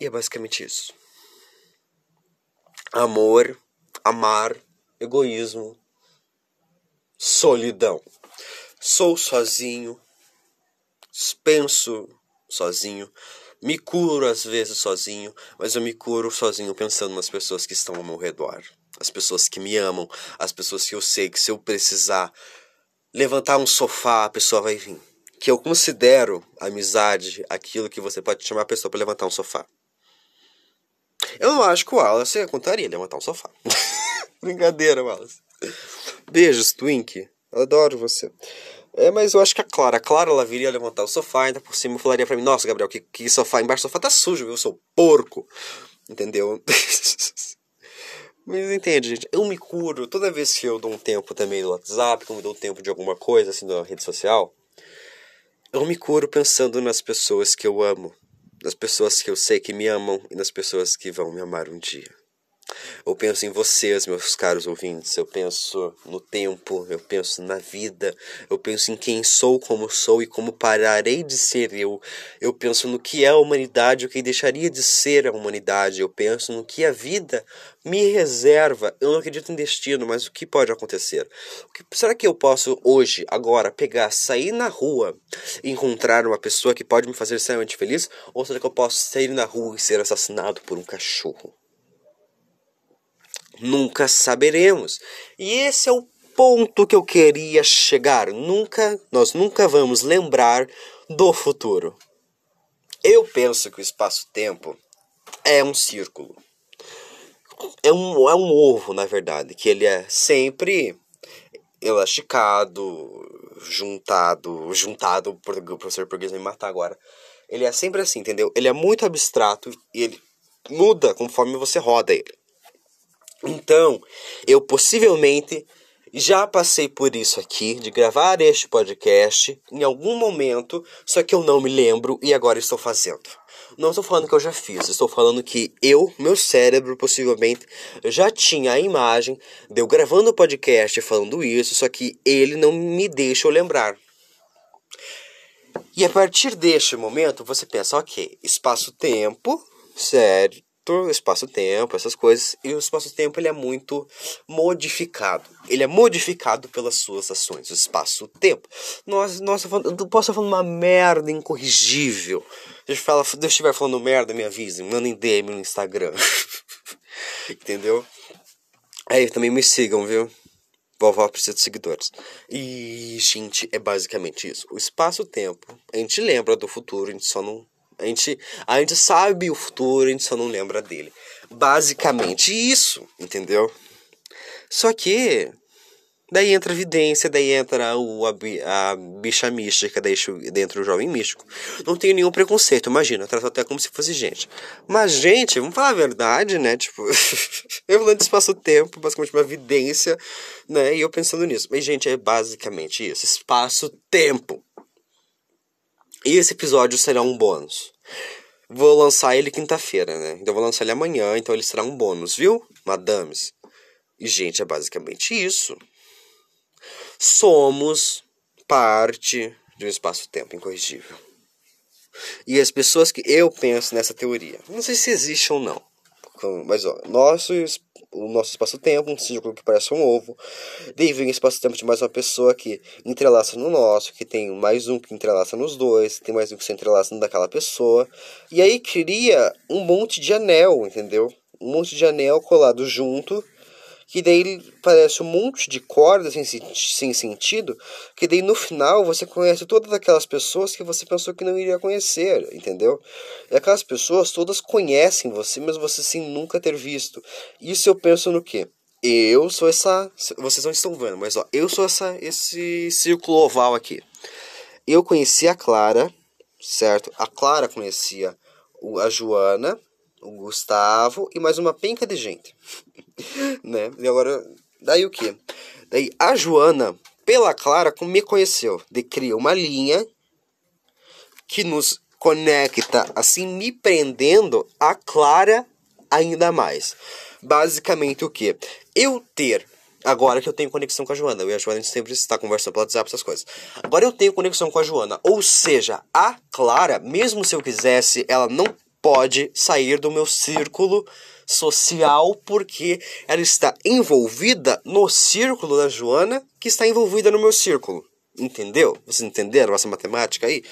E é basicamente isso. Amor, amar, egoísmo, solidão. Sou sozinho, penso sozinho, me curo às vezes sozinho, mas eu me curo sozinho pensando nas pessoas que estão ao meu redor. As pessoas que me amam, as pessoas que eu sei que se eu precisar levantar um sofá, a pessoa vai vir. Que eu considero amizade aquilo que você pode chamar a pessoa para levantar um sofá. Eu não acho que o Wallace contaria levantar um sofá. Brincadeira, Wallace. Beijos, Twink. Adoro você. É, mas eu acho que a Clara, a Clara ela viria levantar o sofá, ainda por cima falaria pra mim, nossa, Gabriel, que, que sofá, embaixo do sofá tá sujo? Eu sou porco. Entendeu? Mas entende, gente? Eu me curo toda vez que eu dou um tempo também no WhatsApp, quando eu dou um tempo de alguma coisa, assim, na rede social. Eu me curo pensando nas pessoas que eu amo, nas pessoas que eu sei que me amam e nas pessoas que vão me amar um dia. Eu penso em vocês, meus caros ouvintes. Eu penso no tempo, eu penso na vida, eu penso em quem sou, como sou e como pararei de ser eu. Eu penso no que é a humanidade, o que deixaria de ser a humanidade. Eu penso no que a vida me reserva. Eu não acredito em destino, mas o que pode acontecer? Que, será que eu posso hoje, agora, pegar, sair na rua e encontrar uma pessoa que pode me fazer extremamente feliz? Ou será que eu posso sair na rua e ser assassinado por um cachorro? Nunca saberemos. E esse é o ponto que eu queria chegar. Nunca, nós nunca vamos lembrar do futuro. Eu penso que o espaço-tempo é um círculo. É um, é um ovo, na verdade, que ele é sempre elasticado, juntado, juntado, o professor português me matar agora. Ele é sempre assim, entendeu? Ele é muito abstrato e ele muda conforme você roda ele. Então, eu possivelmente já passei por isso aqui, de gravar este podcast em algum momento, só que eu não me lembro e agora estou fazendo. Não estou falando que eu já fiz, estou falando que eu, meu cérebro, possivelmente já tinha a imagem de eu gravando o podcast falando isso, só que ele não me deixa eu lembrar. E a partir deste momento você pensa, ok, espaço-tempo, sério, espaço-tempo, essas coisas, e o espaço-tempo ele é muito modificado. Ele é modificado pelas suas ações, o espaço-tempo. Nossa, nossa, eu posso estar falando uma merda incorrigível. Se eu estiver falando merda, me avise, mandem DM no Instagram. Entendeu? Aí também me sigam, viu? Vovó precisa de seguidores. E, gente, é basicamente isso. O espaço-tempo, a gente lembra do futuro, a gente só não a gente, a gente sabe o futuro, a gente só não lembra dele. Basicamente isso, entendeu? Só que Daí entra a vidência, daí entra o, a, a bicha mística dentro do jovem místico. Não tenho nenhum preconceito, imagina, eu trato até como se fosse gente. Mas, gente, vamos falar a verdade, né? Tipo, eu falando de espaço-tempo, basicamente uma vidência, né? E eu pensando nisso. Mas, gente, é basicamente isso: espaço-tempo. E esse episódio será um bônus. Vou lançar ele quinta-feira, né? Então vou lançar ele amanhã, então ele será um bônus, viu, madames? E, gente, é basicamente isso somos parte de um espaço-tempo incorrigível. E as pessoas que eu penso nessa teoria, não sei se existe ou não, mas ó, nosso, o nosso espaço-tempo, um círculo que parece um ovo, daí vem o espaço-tempo de mais uma pessoa que entrelaça no nosso, que tem mais um que entrelaça nos dois, tem mais um que se entrelaça no daquela pessoa, e aí cria um monte de anel, entendeu? Um monte de anel colado junto, que daí parece um monte de cordas sem, sem sentido, que daí no final você conhece todas aquelas pessoas que você pensou que não iria conhecer, entendeu? E aquelas pessoas todas conhecem você, mas você sem nunca ter visto. Isso eu penso no quê? Eu sou essa. Vocês não estão vendo, mas ó, eu sou essa, esse círculo oval aqui. Eu conheci a Clara, certo? A Clara conhecia a Joana, o Gustavo e mais uma penca de gente. né? E agora, daí o que? Daí a Joana, pela Clara, me conheceu. De cria uma linha que nos conecta, assim, me prendendo a Clara ainda mais. Basicamente o que? Eu ter Agora que eu tenho conexão com a Joana, eu e a Joana a gente sempre está conversando pelo WhatsApp, essas coisas. Agora eu tenho conexão com a Joana, ou seja, a Clara, mesmo se eu quisesse, ela não pode sair do meu círculo social porque ela está envolvida no círculo da Joana, que está envolvida no meu círculo. Entendeu? Vocês entenderam essa matemática aí?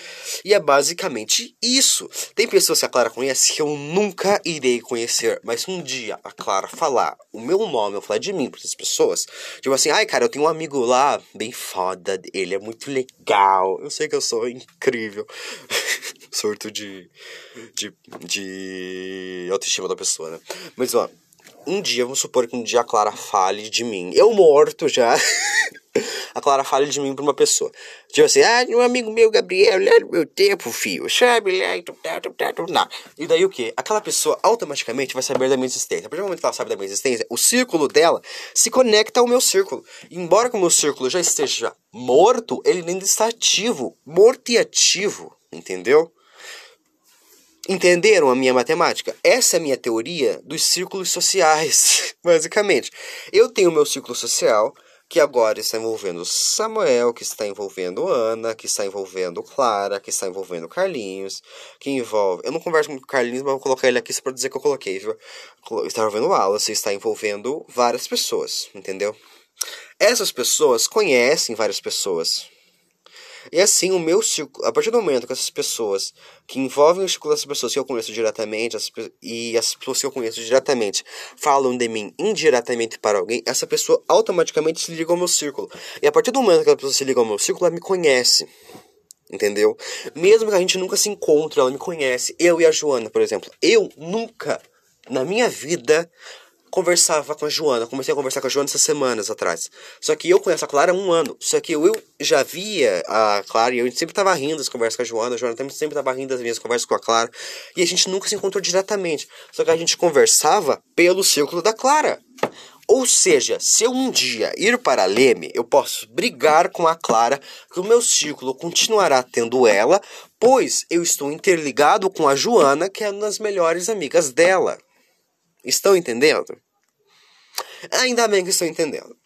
E é basicamente isso. Tem pessoas que a Clara conhece que eu nunca irei conhecer, mas um dia a Clara falar o meu nome, eu falar de mim para essas pessoas, tipo assim, ai cara, eu tenho um amigo lá, bem foda, ele é muito legal, eu sei que eu sou incrível. Surto de, de, de autoestima da pessoa, né? Mas ó, um dia, vamos supor que um dia a Clara fale de mim, eu morto já. a Clara fale de mim pra uma pessoa. Tipo assim, ah, um amigo meu, Gabriel, lá no meu tempo, filho, sabe? Lá, e daí o que? Aquela pessoa automaticamente vai saber da minha existência. A partir do momento que ela sabe da minha existência, o círculo dela se conecta ao meu círculo. Embora o meu círculo já esteja morto, ele ainda está ativo. Morto e ativo, entendeu? Entenderam a minha matemática? Essa é a minha teoria dos círculos sociais, basicamente. Eu tenho o meu círculo social, que agora está envolvendo Samuel, que está envolvendo Ana, que está envolvendo Clara, que está envolvendo Carlinhos, que envolve. Eu não converso muito com Carlinhos, mas vou colocar ele aqui só para dizer que eu coloquei, viu? Está envolvendo Wallace, está envolvendo várias pessoas, entendeu? Essas pessoas conhecem várias pessoas. E assim, o meu círculo, a partir do momento que essas pessoas que envolvem o círculo dessas pessoas que eu conheço diretamente, as, e as pessoas que eu conheço diretamente falam de mim indiretamente para alguém, essa pessoa automaticamente se liga ao meu círculo. E a partir do momento que a pessoa se liga ao meu círculo, ela me conhece. Entendeu? Mesmo que a gente nunca se encontre, ela me conhece. Eu e a Joana, por exemplo. Eu nunca, na minha vida, conversava com a Joana. Comecei a conversar com a Joana essas semanas atrás. Só que eu conheço a Clara há um ano. Só que eu já via a Clara e eu sempre tava rindo das conversas com a Joana. A Joana também sempre tava rindo das minhas conversas com a Clara. E a gente nunca se encontrou diretamente. Só que a gente conversava pelo círculo da Clara. Ou seja, se eu um dia ir para Leme, eu posso brigar com a Clara, que o meu círculo continuará tendo ela, pois eu estou interligado com a Joana, que é uma das melhores amigas dela. Estão entendendo? Ainda bem que estão entendendo.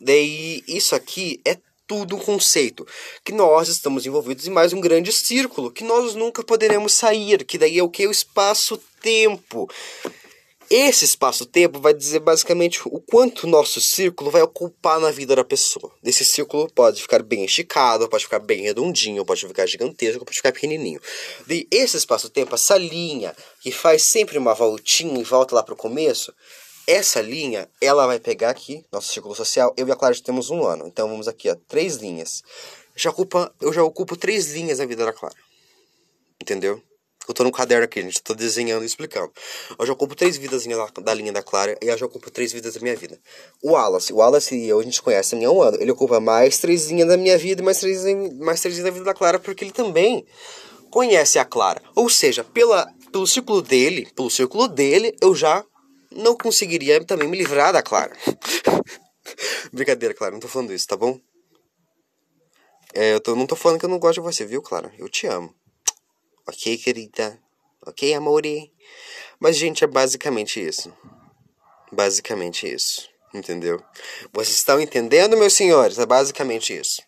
Daí, isso aqui é tudo um conceito. Que nós estamos envolvidos em mais um grande círculo. Que nós nunca poderemos sair. Que daí é o que? O espaço-tempo. Esse espaço-tempo vai dizer basicamente o quanto o nosso círculo vai ocupar na vida da pessoa. Esse círculo pode ficar bem esticado, pode ficar bem redondinho, pode ficar gigantesco, pode ficar pequenininho. E esse espaço-tempo, essa linha que faz sempre uma voltinha e volta lá para o começo, essa linha, ela vai pegar aqui, nosso círculo social, eu e a Clara já temos um ano. Então vamos aqui, ó, três linhas. Já ocupa, eu já ocupo três linhas na vida da Clara. Entendeu? Eu tô no caderno aqui, gente. Tô desenhando e explicando. Eu já ocupo três vidas da, linha da Clara e eu já ocupo três vidas da minha vida. O Wallace, o Wallace e eu, a gente conhece há um ano. Ele ocupa mais três da minha vida e mais três, mais da vida da Clara, porque ele também conhece a Clara. Ou seja, pela, pelo círculo dele, pelo círculo dele, eu já não conseguiria também me livrar da Clara. Brincadeira, Clara, não tô falando isso, tá bom? É, eu tô, não tô falando que eu não gosto de você, viu, Clara? Eu te amo. Ok, querida? Ok, amore? Mas, gente, é basicamente isso. Basicamente isso. Entendeu? Vocês estão entendendo, meus senhores? É basicamente isso.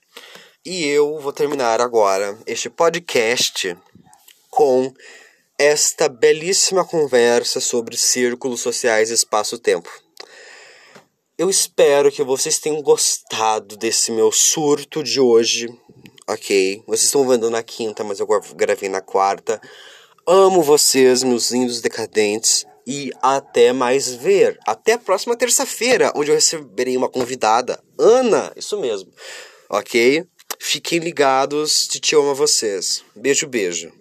E eu vou terminar agora este podcast com esta belíssima conversa sobre círculos sociais e espaço-tempo. Eu espero que vocês tenham gostado desse meu surto de hoje ok? Vocês estão vendo na quinta, mas eu gravei na quarta. Amo vocês, meus lindos decadentes. E até mais ver. Até a próxima terça-feira, onde eu receberei uma convidada. Ana, isso mesmo. Ok? Fiquem ligados. Te amo a vocês. Beijo, beijo.